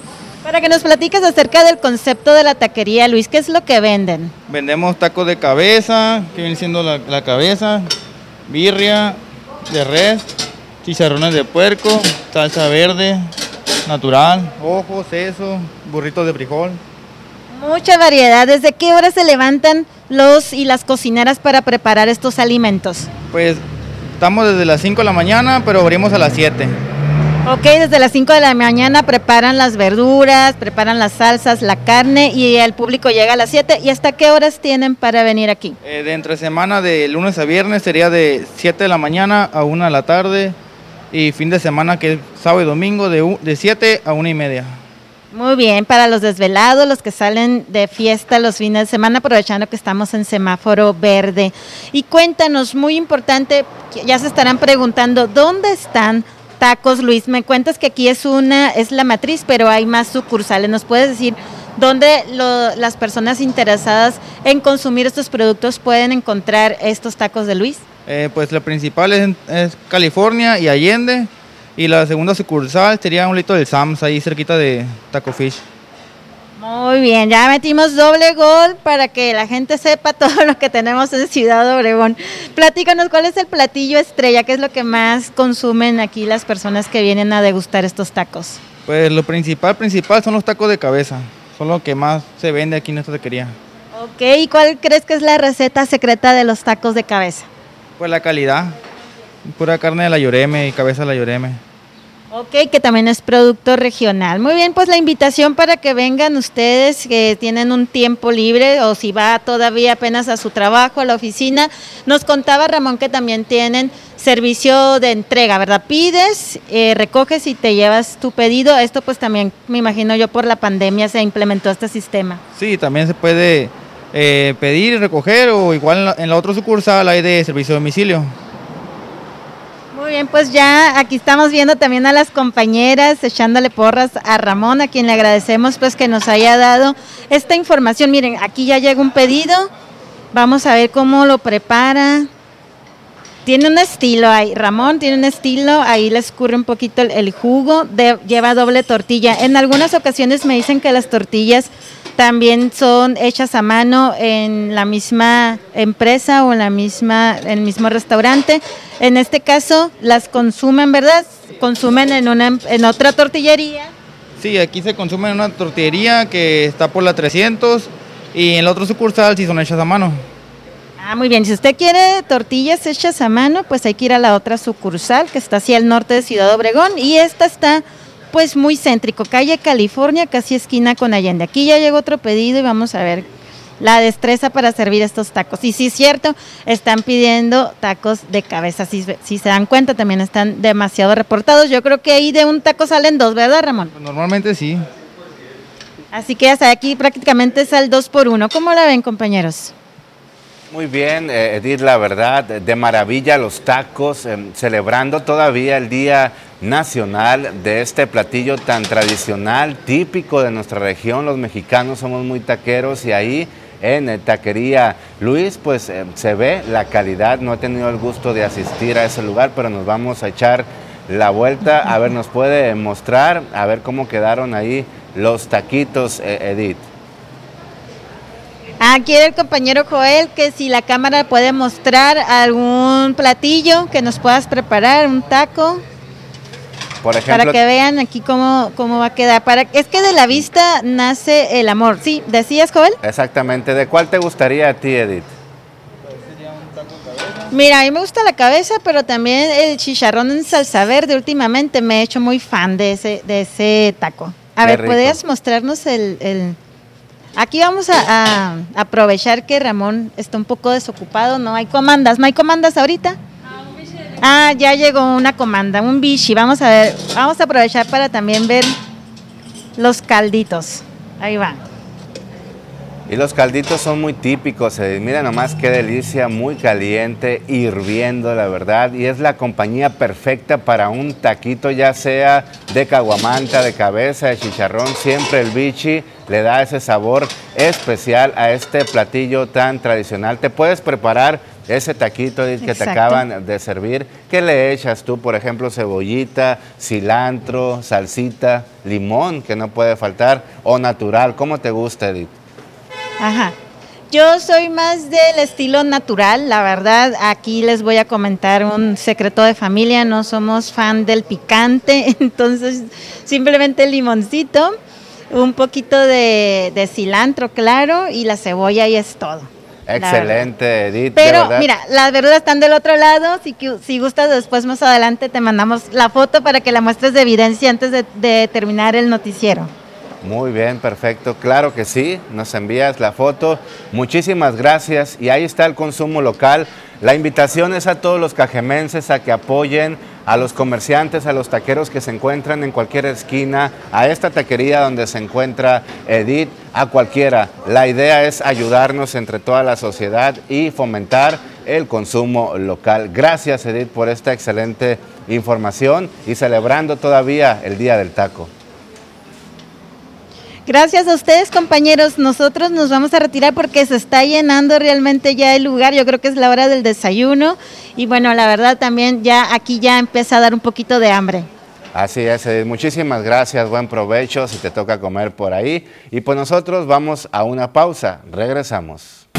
Para que nos platiques acerca del concepto de la taquería, Luis, ¿qué es lo que venden? Vendemos tacos de cabeza, que viene siendo la, la cabeza, birria de res, chicharrones de puerco, salsa verde, natural, ojos, eso, burritos de frijol. Mucha variedad. ¿Desde qué hora se levantan los y las cocineras para preparar estos alimentos? Pues estamos desde las 5 de la mañana, pero abrimos a las 7. Ok, desde las 5 de la mañana preparan las verduras, preparan las salsas, la carne y el público llega a las 7. ¿Y hasta qué horas tienen para venir aquí? Eh, de entre semana, de lunes a viernes, sería de 7 de la mañana a 1 de la tarde y fin de semana que es sábado y domingo de, de 7 a 1 y media. Muy bien, para los desvelados, los que salen de fiesta los fines de semana, aprovechando que estamos en semáforo verde. Y cuéntanos, muy importante, ya se estarán preguntando, ¿dónde están Tacos Luis? Me cuentas que aquí es una, es la matriz, pero hay más sucursales. ¿Nos puedes decir dónde lo, las personas interesadas en consumir estos productos pueden encontrar estos tacos de Luis? Eh, pues la principal es, California y Allende. Y la segunda sucursal sería un litro del Sams, ahí cerquita de Taco Fish. Muy bien, ya metimos doble gol para que la gente sepa todo lo que tenemos en Ciudad Obregón. Platícanos, ¿cuál es el platillo estrella? ¿Qué es lo que más consumen aquí las personas que vienen a degustar estos tacos? Pues lo principal, principal son los tacos de cabeza. Son lo que más se vende aquí en esta taquería. Ok, ¿y cuál crees que es la receta secreta de los tacos de cabeza? Pues la calidad, pura carne de la lloreme y cabeza de la lloreme. Ok, que también es producto regional. Muy bien, pues la invitación para que vengan ustedes que tienen un tiempo libre o si va todavía apenas a su trabajo, a la oficina. Nos contaba Ramón que también tienen servicio de entrega, ¿verdad? Pides, eh, recoges y te llevas tu pedido. Esto pues también, me imagino yo, por la pandemia se implementó este sistema. Sí, también se puede eh, pedir y recoger o igual en la, otra sucursal hay de servicio de domicilio. Muy bien, pues ya aquí estamos viendo también a las compañeras echándole porras a Ramón, a quien le agradecemos pues que nos haya dado esta información. Miren, aquí ya llega un pedido, vamos a ver cómo lo prepara. Tiene un estilo ahí, Ramón tiene un estilo, ahí le escurre un poquito el, jugo, lleva doble tortilla. En algunas ocasiones me dicen que las tortillas también son hechas a mano en la misma empresa o en la misma en el mismo restaurante. En este caso las consumen, ¿verdad? Consumen en una en otra tortillería. Sí, aquí se consume en una tortillería que está por la 300 y en el otro sucursal sí son hechas a mano. Ah, muy bien. Si usted quiere tortillas hechas a mano, pues hay que ir a la otra sucursal que está hacia el norte de Ciudad Obregón y esta está pues muy céntrico, calle California, casi esquina con Allende. Aquí ya llegó otro pedido y vamos a ver la destreza para servir estos tacos. Y sí es cierto, están pidiendo tacos de cabeza. Si, si, se dan cuenta, también están demasiado reportados. Yo creo que ahí de un taco salen dos, ¿verdad, Ramón? Pues normalmente sí. Así que hasta aquí prácticamente es al dos por uno. ¿Cómo la ven, compañeros? Muy bien, eh, Edith, la verdad, de maravilla los tacos, em, celebrando todavía el Día Nacional de este platillo tan tradicional, típico de nuestra región. Los mexicanos somos muy taqueros y ahí en Taquería Luis, pues em, se ve la calidad. No he tenido el gusto de asistir a ese lugar, pero nos vamos a echar la vuelta. A ver, nos puede mostrar, a ver cómo quedaron ahí los taquitos, eh, Edith. Ah, quiere el compañero Joel que si la cámara puede mostrar algún platillo que nos puedas preparar, un taco. Por ejemplo, para que vean aquí cómo, cómo va a quedar. Para, es que de la vista nace el amor. Sí, ¿decías, Joel? Exactamente. ¿De cuál te gustaría a ti, Edith? Mira, a mí me gusta la cabeza, pero también el chicharrón en salsa verde últimamente me he hecho muy fan de ese, de ese taco. A ver, ¿podrías mostrarnos el Aquí vamos a, aprovechar que Ramón está un poco desocupado, no hay comandas, no hay comandas ahorita. Ah, ya llegó una comanda, un bichi. Vamos a ver, vamos a aprovechar para también ver los calditos. Ahí va. Y los calditos son muy típicos, eh, mira nomás qué delicia, muy caliente, hirviendo la verdad, y es la compañía perfecta para un taquito, ya sea de caguamanta, de cabeza, de chicharrón, siempre el bichi le da ese sabor especial a este platillo tan tradicional. Te puedes preparar ese taquito que te acaban de servir, ¿qué le echas tú? Por ejemplo, cebollita, cilantro, salsita, limón, que no puede faltar, o natural, ¿cómo te gusta, Edith? Ajá. Yo soy más del estilo natural, la verdad. Aquí les voy a comentar un secreto de familia. No somos fan del picante, entonces simplemente el limoncito, un poquito de, de cilantro, claro, y la cebolla y es todo. Excelente, Edith. Pero mira, las verduras están del otro lado. Si, si gustas, después más adelante te mandamos la foto para que la muestres de evidencia antes de, de terminar el noticiero. Muy bien, perfecto. Claro que sí, nos envías la foto. Muchísimas gracias. Y ahí está el consumo local. La invitación es a todos los cajemenses a que apoyen a los comerciantes, a los taqueros que se encuentran en cualquier esquina, a esta taquería donde se encuentra Edith, a cualquiera. La idea es ayudarnos entre toda la sociedad y fomentar el consumo local. Gracias Edith por esta excelente información y celebrando todavía el Día del Taco. Gracias a ustedes, compañeros. Nosotros nos vamos a retirar porque se está llenando realmente ya el lugar. Yo creo que es la hora del desayuno. Y bueno, la verdad también ya aquí ya empieza a dar un poquito de hambre. Así es, Edith. muchísimas gracias, buen provecho si te toca comer por ahí. Y pues nosotros vamos a una pausa, regresamos.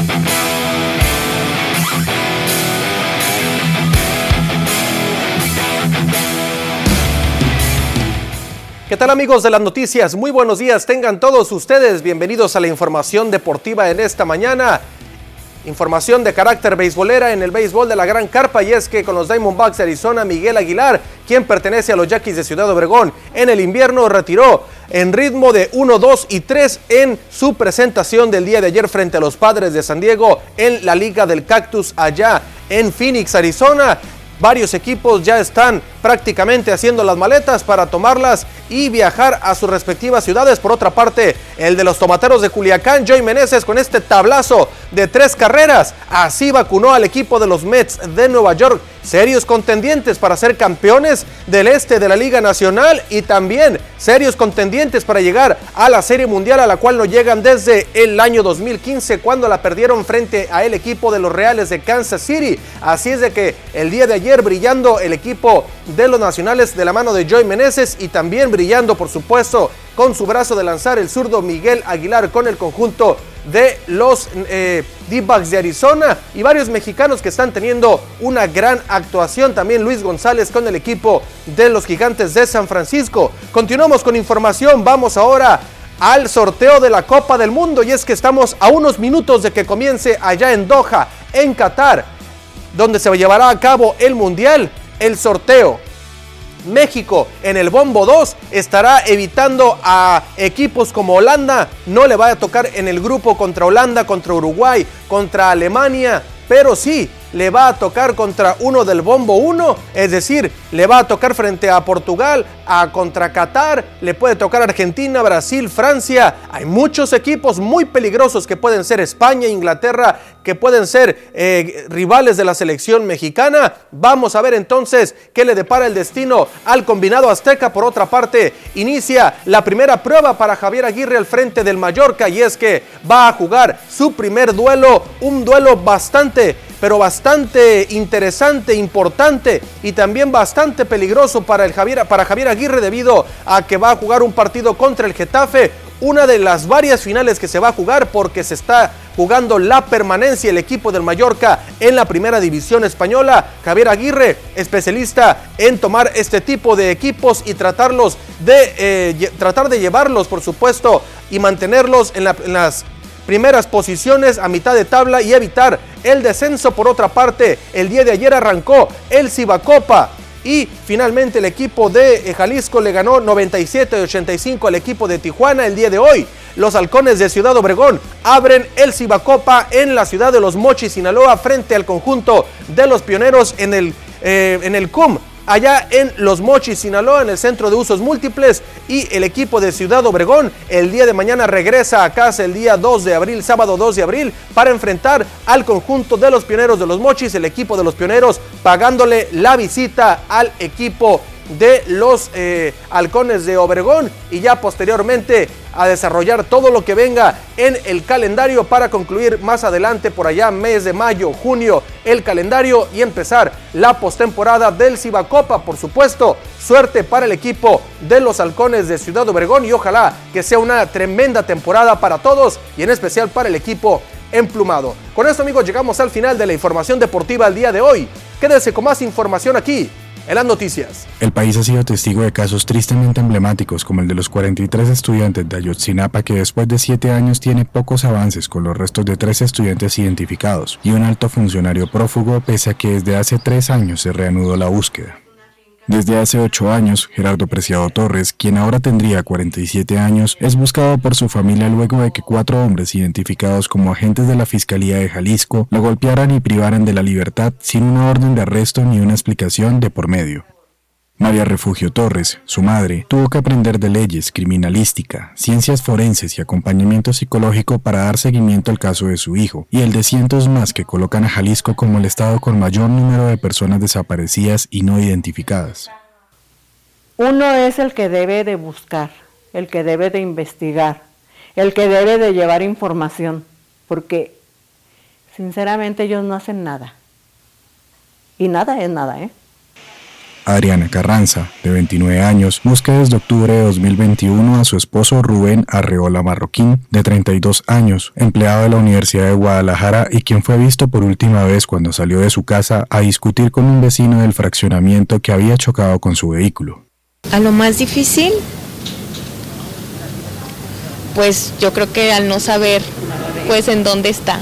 ¿Qué tal amigos de las noticias? Muy buenos días, tengan todos ustedes bienvenidos a la información deportiva en esta mañana. Información de carácter beisbolera en el béisbol de la Gran Carpa y es que con los Diamondbacks de Arizona, Miguel Aguilar, quien pertenece a los Yaquis de Ciudad Obregón, en el invierno retiró en ritmo de 1, 2 y 3 en su presentación del día de ayer frente a los Padres de San Diego en la Liga del Cactus allá en Phoenix, Arizona. Varios equipos ya están prácticamente haciendo las maletas para tomarlas y viajar a sus respectivas ciudades. Por otra parte, el de los tomateros de Culiacán, Joey Meneses, con este tablazo de tres carreras, así vacunó al equipo de los Mets de Nueva York, serios contendientes para ser campeones del este de la Liga Nacional y también serios contendientes para llegar a la Serie Mundial a la cual no llegan desde el año 2015 cuando la perdieron frente a el equipo de los Reales de Kansas City. Así es de que el día de ayer brillando el equipo de los nacionales de la mano de Joey Meneses y también brillando por supuesto con su brazo de lanzar el zurdo Miguel Aguilar con el conjunto de los eh, D-Backs de Arizona y varios mexicanos que están teniendo una gran actuación. También Luis González con el equipo de los Gigantes de San Francisco. Continuamos con información. Vamos ahora al sorteo de la Copa del Mundo y es que estamos a unos minutos de que comience allá en Doha, en Qatar donde se llevará a cabo el Mundial, el sorteo. México en el bombo 2 estará evitando a equipos como Holanda, no le va a tocar en el grupo contra Holanda, contra Uruguay, contra Alemania, pero sí le va a tocar contra uno del bombo 1, es decir, le va a tocar frente a Portugal, a contra Qatar, le puede tocar Argentina, Brasil, Francia. Hay muchos equipos muy peligrosos que pueden ser España, Inglaterra, que pueden ser eh, rivales de la selección mexicana. Vamos a ver entonces qué le depara el destino al combinado azteca. Por otra parte, inicia la primera prueba para Javier Aguirre al frente del Mallorca y es que va a jugar su primer duelo, un duelo bastante pero bastante interesante, importante y también bastante peligroso para, el Javier, para Javier Aguirre debido a que va a jugar un partido contra el Getafe, una de las varias finales que se va a jugar porque se está jugando la permanencia el equipo del Mallorca en la primera división española. Javier Aguirre, especialista en tomar este tipo de equipos y tratarlos de eh, tratar de llevarlos, por supuesto, y mantenerlos en, la, en las primeras posiciones a mitad de tabla y evitar el descenso. Por otra parte, el día de ayer arrancó el Cibacopa y finalmente el equipo de Jalisco le ganó 97-85 al equipo de Tijuana el día de hoy. Los halcones de Ciudad Obregón abren el Cibacopa en la ciudad de Los Mochis, Sinaloa, frente al conjunto de los pioneros en el eh, en el CUM allá en Los Mochis, Sinaloa, en el Centro de Usos Múltiples. Y el equipo de Ciudad Obregón el día de mañana regresa a casa el día 2 de abril, sábado 2 de abril, para enfrentar al conjunto de los pioneros de Los Mochis, el equipo de los pioneros pagándole la visita al equipo de los eh, halcones de Obregón y ya posteriormente a desarrollar todo lo que venga en el calendario para concluir más adelante por allá mes de mayo, junio el calendario y empezar la postemporada del Cibacopa, por supuesto. Suerte para el equipo de los halcones de Ciudad Obregón y ojalá que sea una tremenda temporada para todos y en especial para el equipo emplumado. Con esto amigos llegamos al final de la información deportiva el día de hoy. Quédese con más información aquí en las noticias. El país ha sido testigo de casos tristemente emblemáticos como el de los 43 estudiantes de Ayotzinapa que después de siete años tiene pocos avances con los restos de tres estudiantes identificados y un alto funcionario prófugo pese a que desde hace tres años se reanudó la búsqueda. Desde hace ocho años, Gerardo Preciado Torres, quien ahora tendría 47 años, es buscado por su familia luego de que cuatro hombres identificados como agentes de la Fiscalía de Jalisco lo golpearan y privaran de la libertad sin una orden de arresto ni una explicación de por medio. María Refugio Torres, su madre, tuvo que aprender de leyes, criminalística, ciencias forenses y acompañamiento psicológico para dar seguimiento al caso de su hijo y el de cientos más que colocan a Jalisco como el estado con mayor número de personas desaparecidas y no identificadas. Uno es el que debe de buscar, el que debe de investigar, el que debe de llevar información, porque sinceramente ellos no hacen nada. Y nada es nada, ¿eh? Adriana Carranza, de 29 años, busca desde octubre de 2021 a su esposo Rubén Arreola Marroquín, de 32 años, empleado de la Universidad de Guadalajara y quien fue visto por última vez cuando salió de su casa a discutir con un vecino del fraccionamiento que había chocado con su vehículo. A lo más difícil, pues yo creo que al no saber pues en dónde está.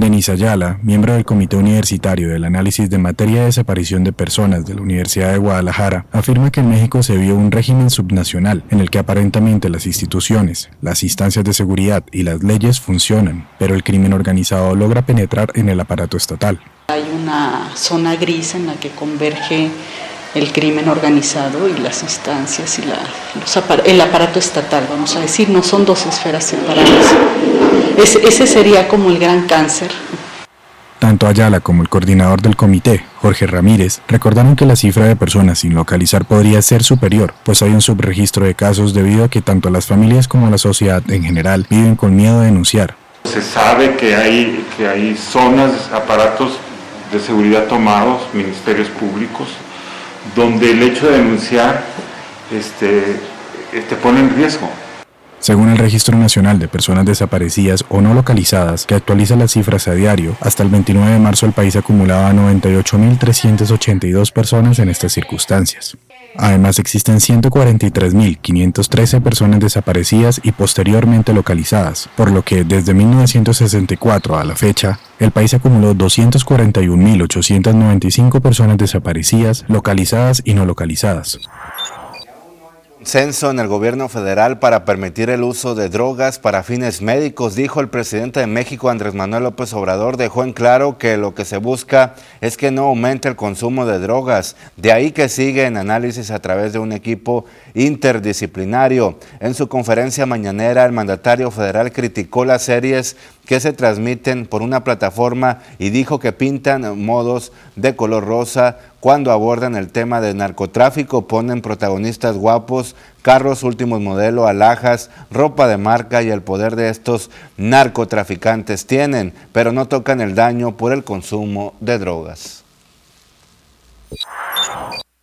Denis Ayala, miembro del Comité Universitario del Análisis de Materia de Desaparición de Personas de la Universidad de Guadalajara, afirma que en México se vio un régimen subnacional en el que aparentemente las instituciones, las instancias de seguridad y las leyes funcionan, pero el crimen organizado logra penetrar en el aparato estatal. Hay una zona gris en la que converge el crimen organizado y las instancias y el aparato estatal, vamos a decir, no son dos esferas separadas. Ese sería como el gran cáncer. Tanto Ayala como el coordinador del comité, Jorge Ramírez, recordaron que la cifra de personas sin localizar podría ser superior, pues hay un subregistro de casos debido a que tanto las familias como la sociedad en general viven con miedo de denunciar. Se sabe que hay, que hay zonas, aparatos de seguridad tomados, ministerios públicos, donde el hecho de denunciar este, te pone en riesgo. Según el Registro Nacional de Personas Desaparecidas o No Localizadas, que actualiza las cifras a diario, hasta el 29 de marzo el país acumulaba 98.382 personas en estas circunstancias. Además existen 143.513 personas desaparecidas y posteriormente localizadas, por lo que desde 1964 a la fecha, el país acumuló 241.895 personas desaparecidas, localizadas y no localizadas censo en el gobierno federal para permitir el uso de drogas para fines médicos, dijo el presidente de México, Andrés Manuel López Obrador, dejó en claro que lo que se busca es que no aumente el consumo de drogas. De ahí que sigue en análisis a través de un equipo interdisciplinario. En su conferencia mañanera, el mandatario federal criticó las series que se transmiten por una plataforma y dijo que pintan modos de color rosa cuando abordan el tema del narcotráfico, ponen protagonistas guapos, carros últimos modelo, alhajas, ropa de marca y el poder de estos narcotraficantes tienen, pero no tocan el daño por el consumo de drogas.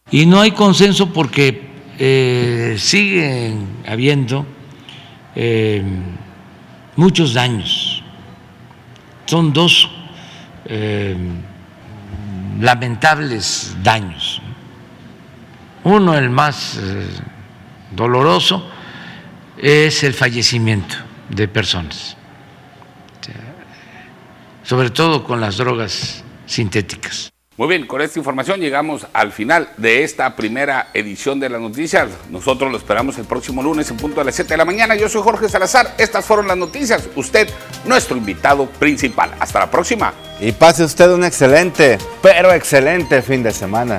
Y no hay consenso porque eh, siguen habiendo eh, muchos daños son dos eh, lamentables daños. Uno, el más doloroso, es el fallecimiento de personas, sobre todo con las drogas sintéticas. Muy bien, con esta información llegamos al final de esta primera edición de las noticias. Nosotros lo esperamos el próximo lunes en punto de las 7 de la mañana. Yo soy Jorge Salazar. Estas fueron las noticias. Usted, nuestro invitado principal. Hasta la próxima. y pase usted un excelente, pero excelente fin de semana.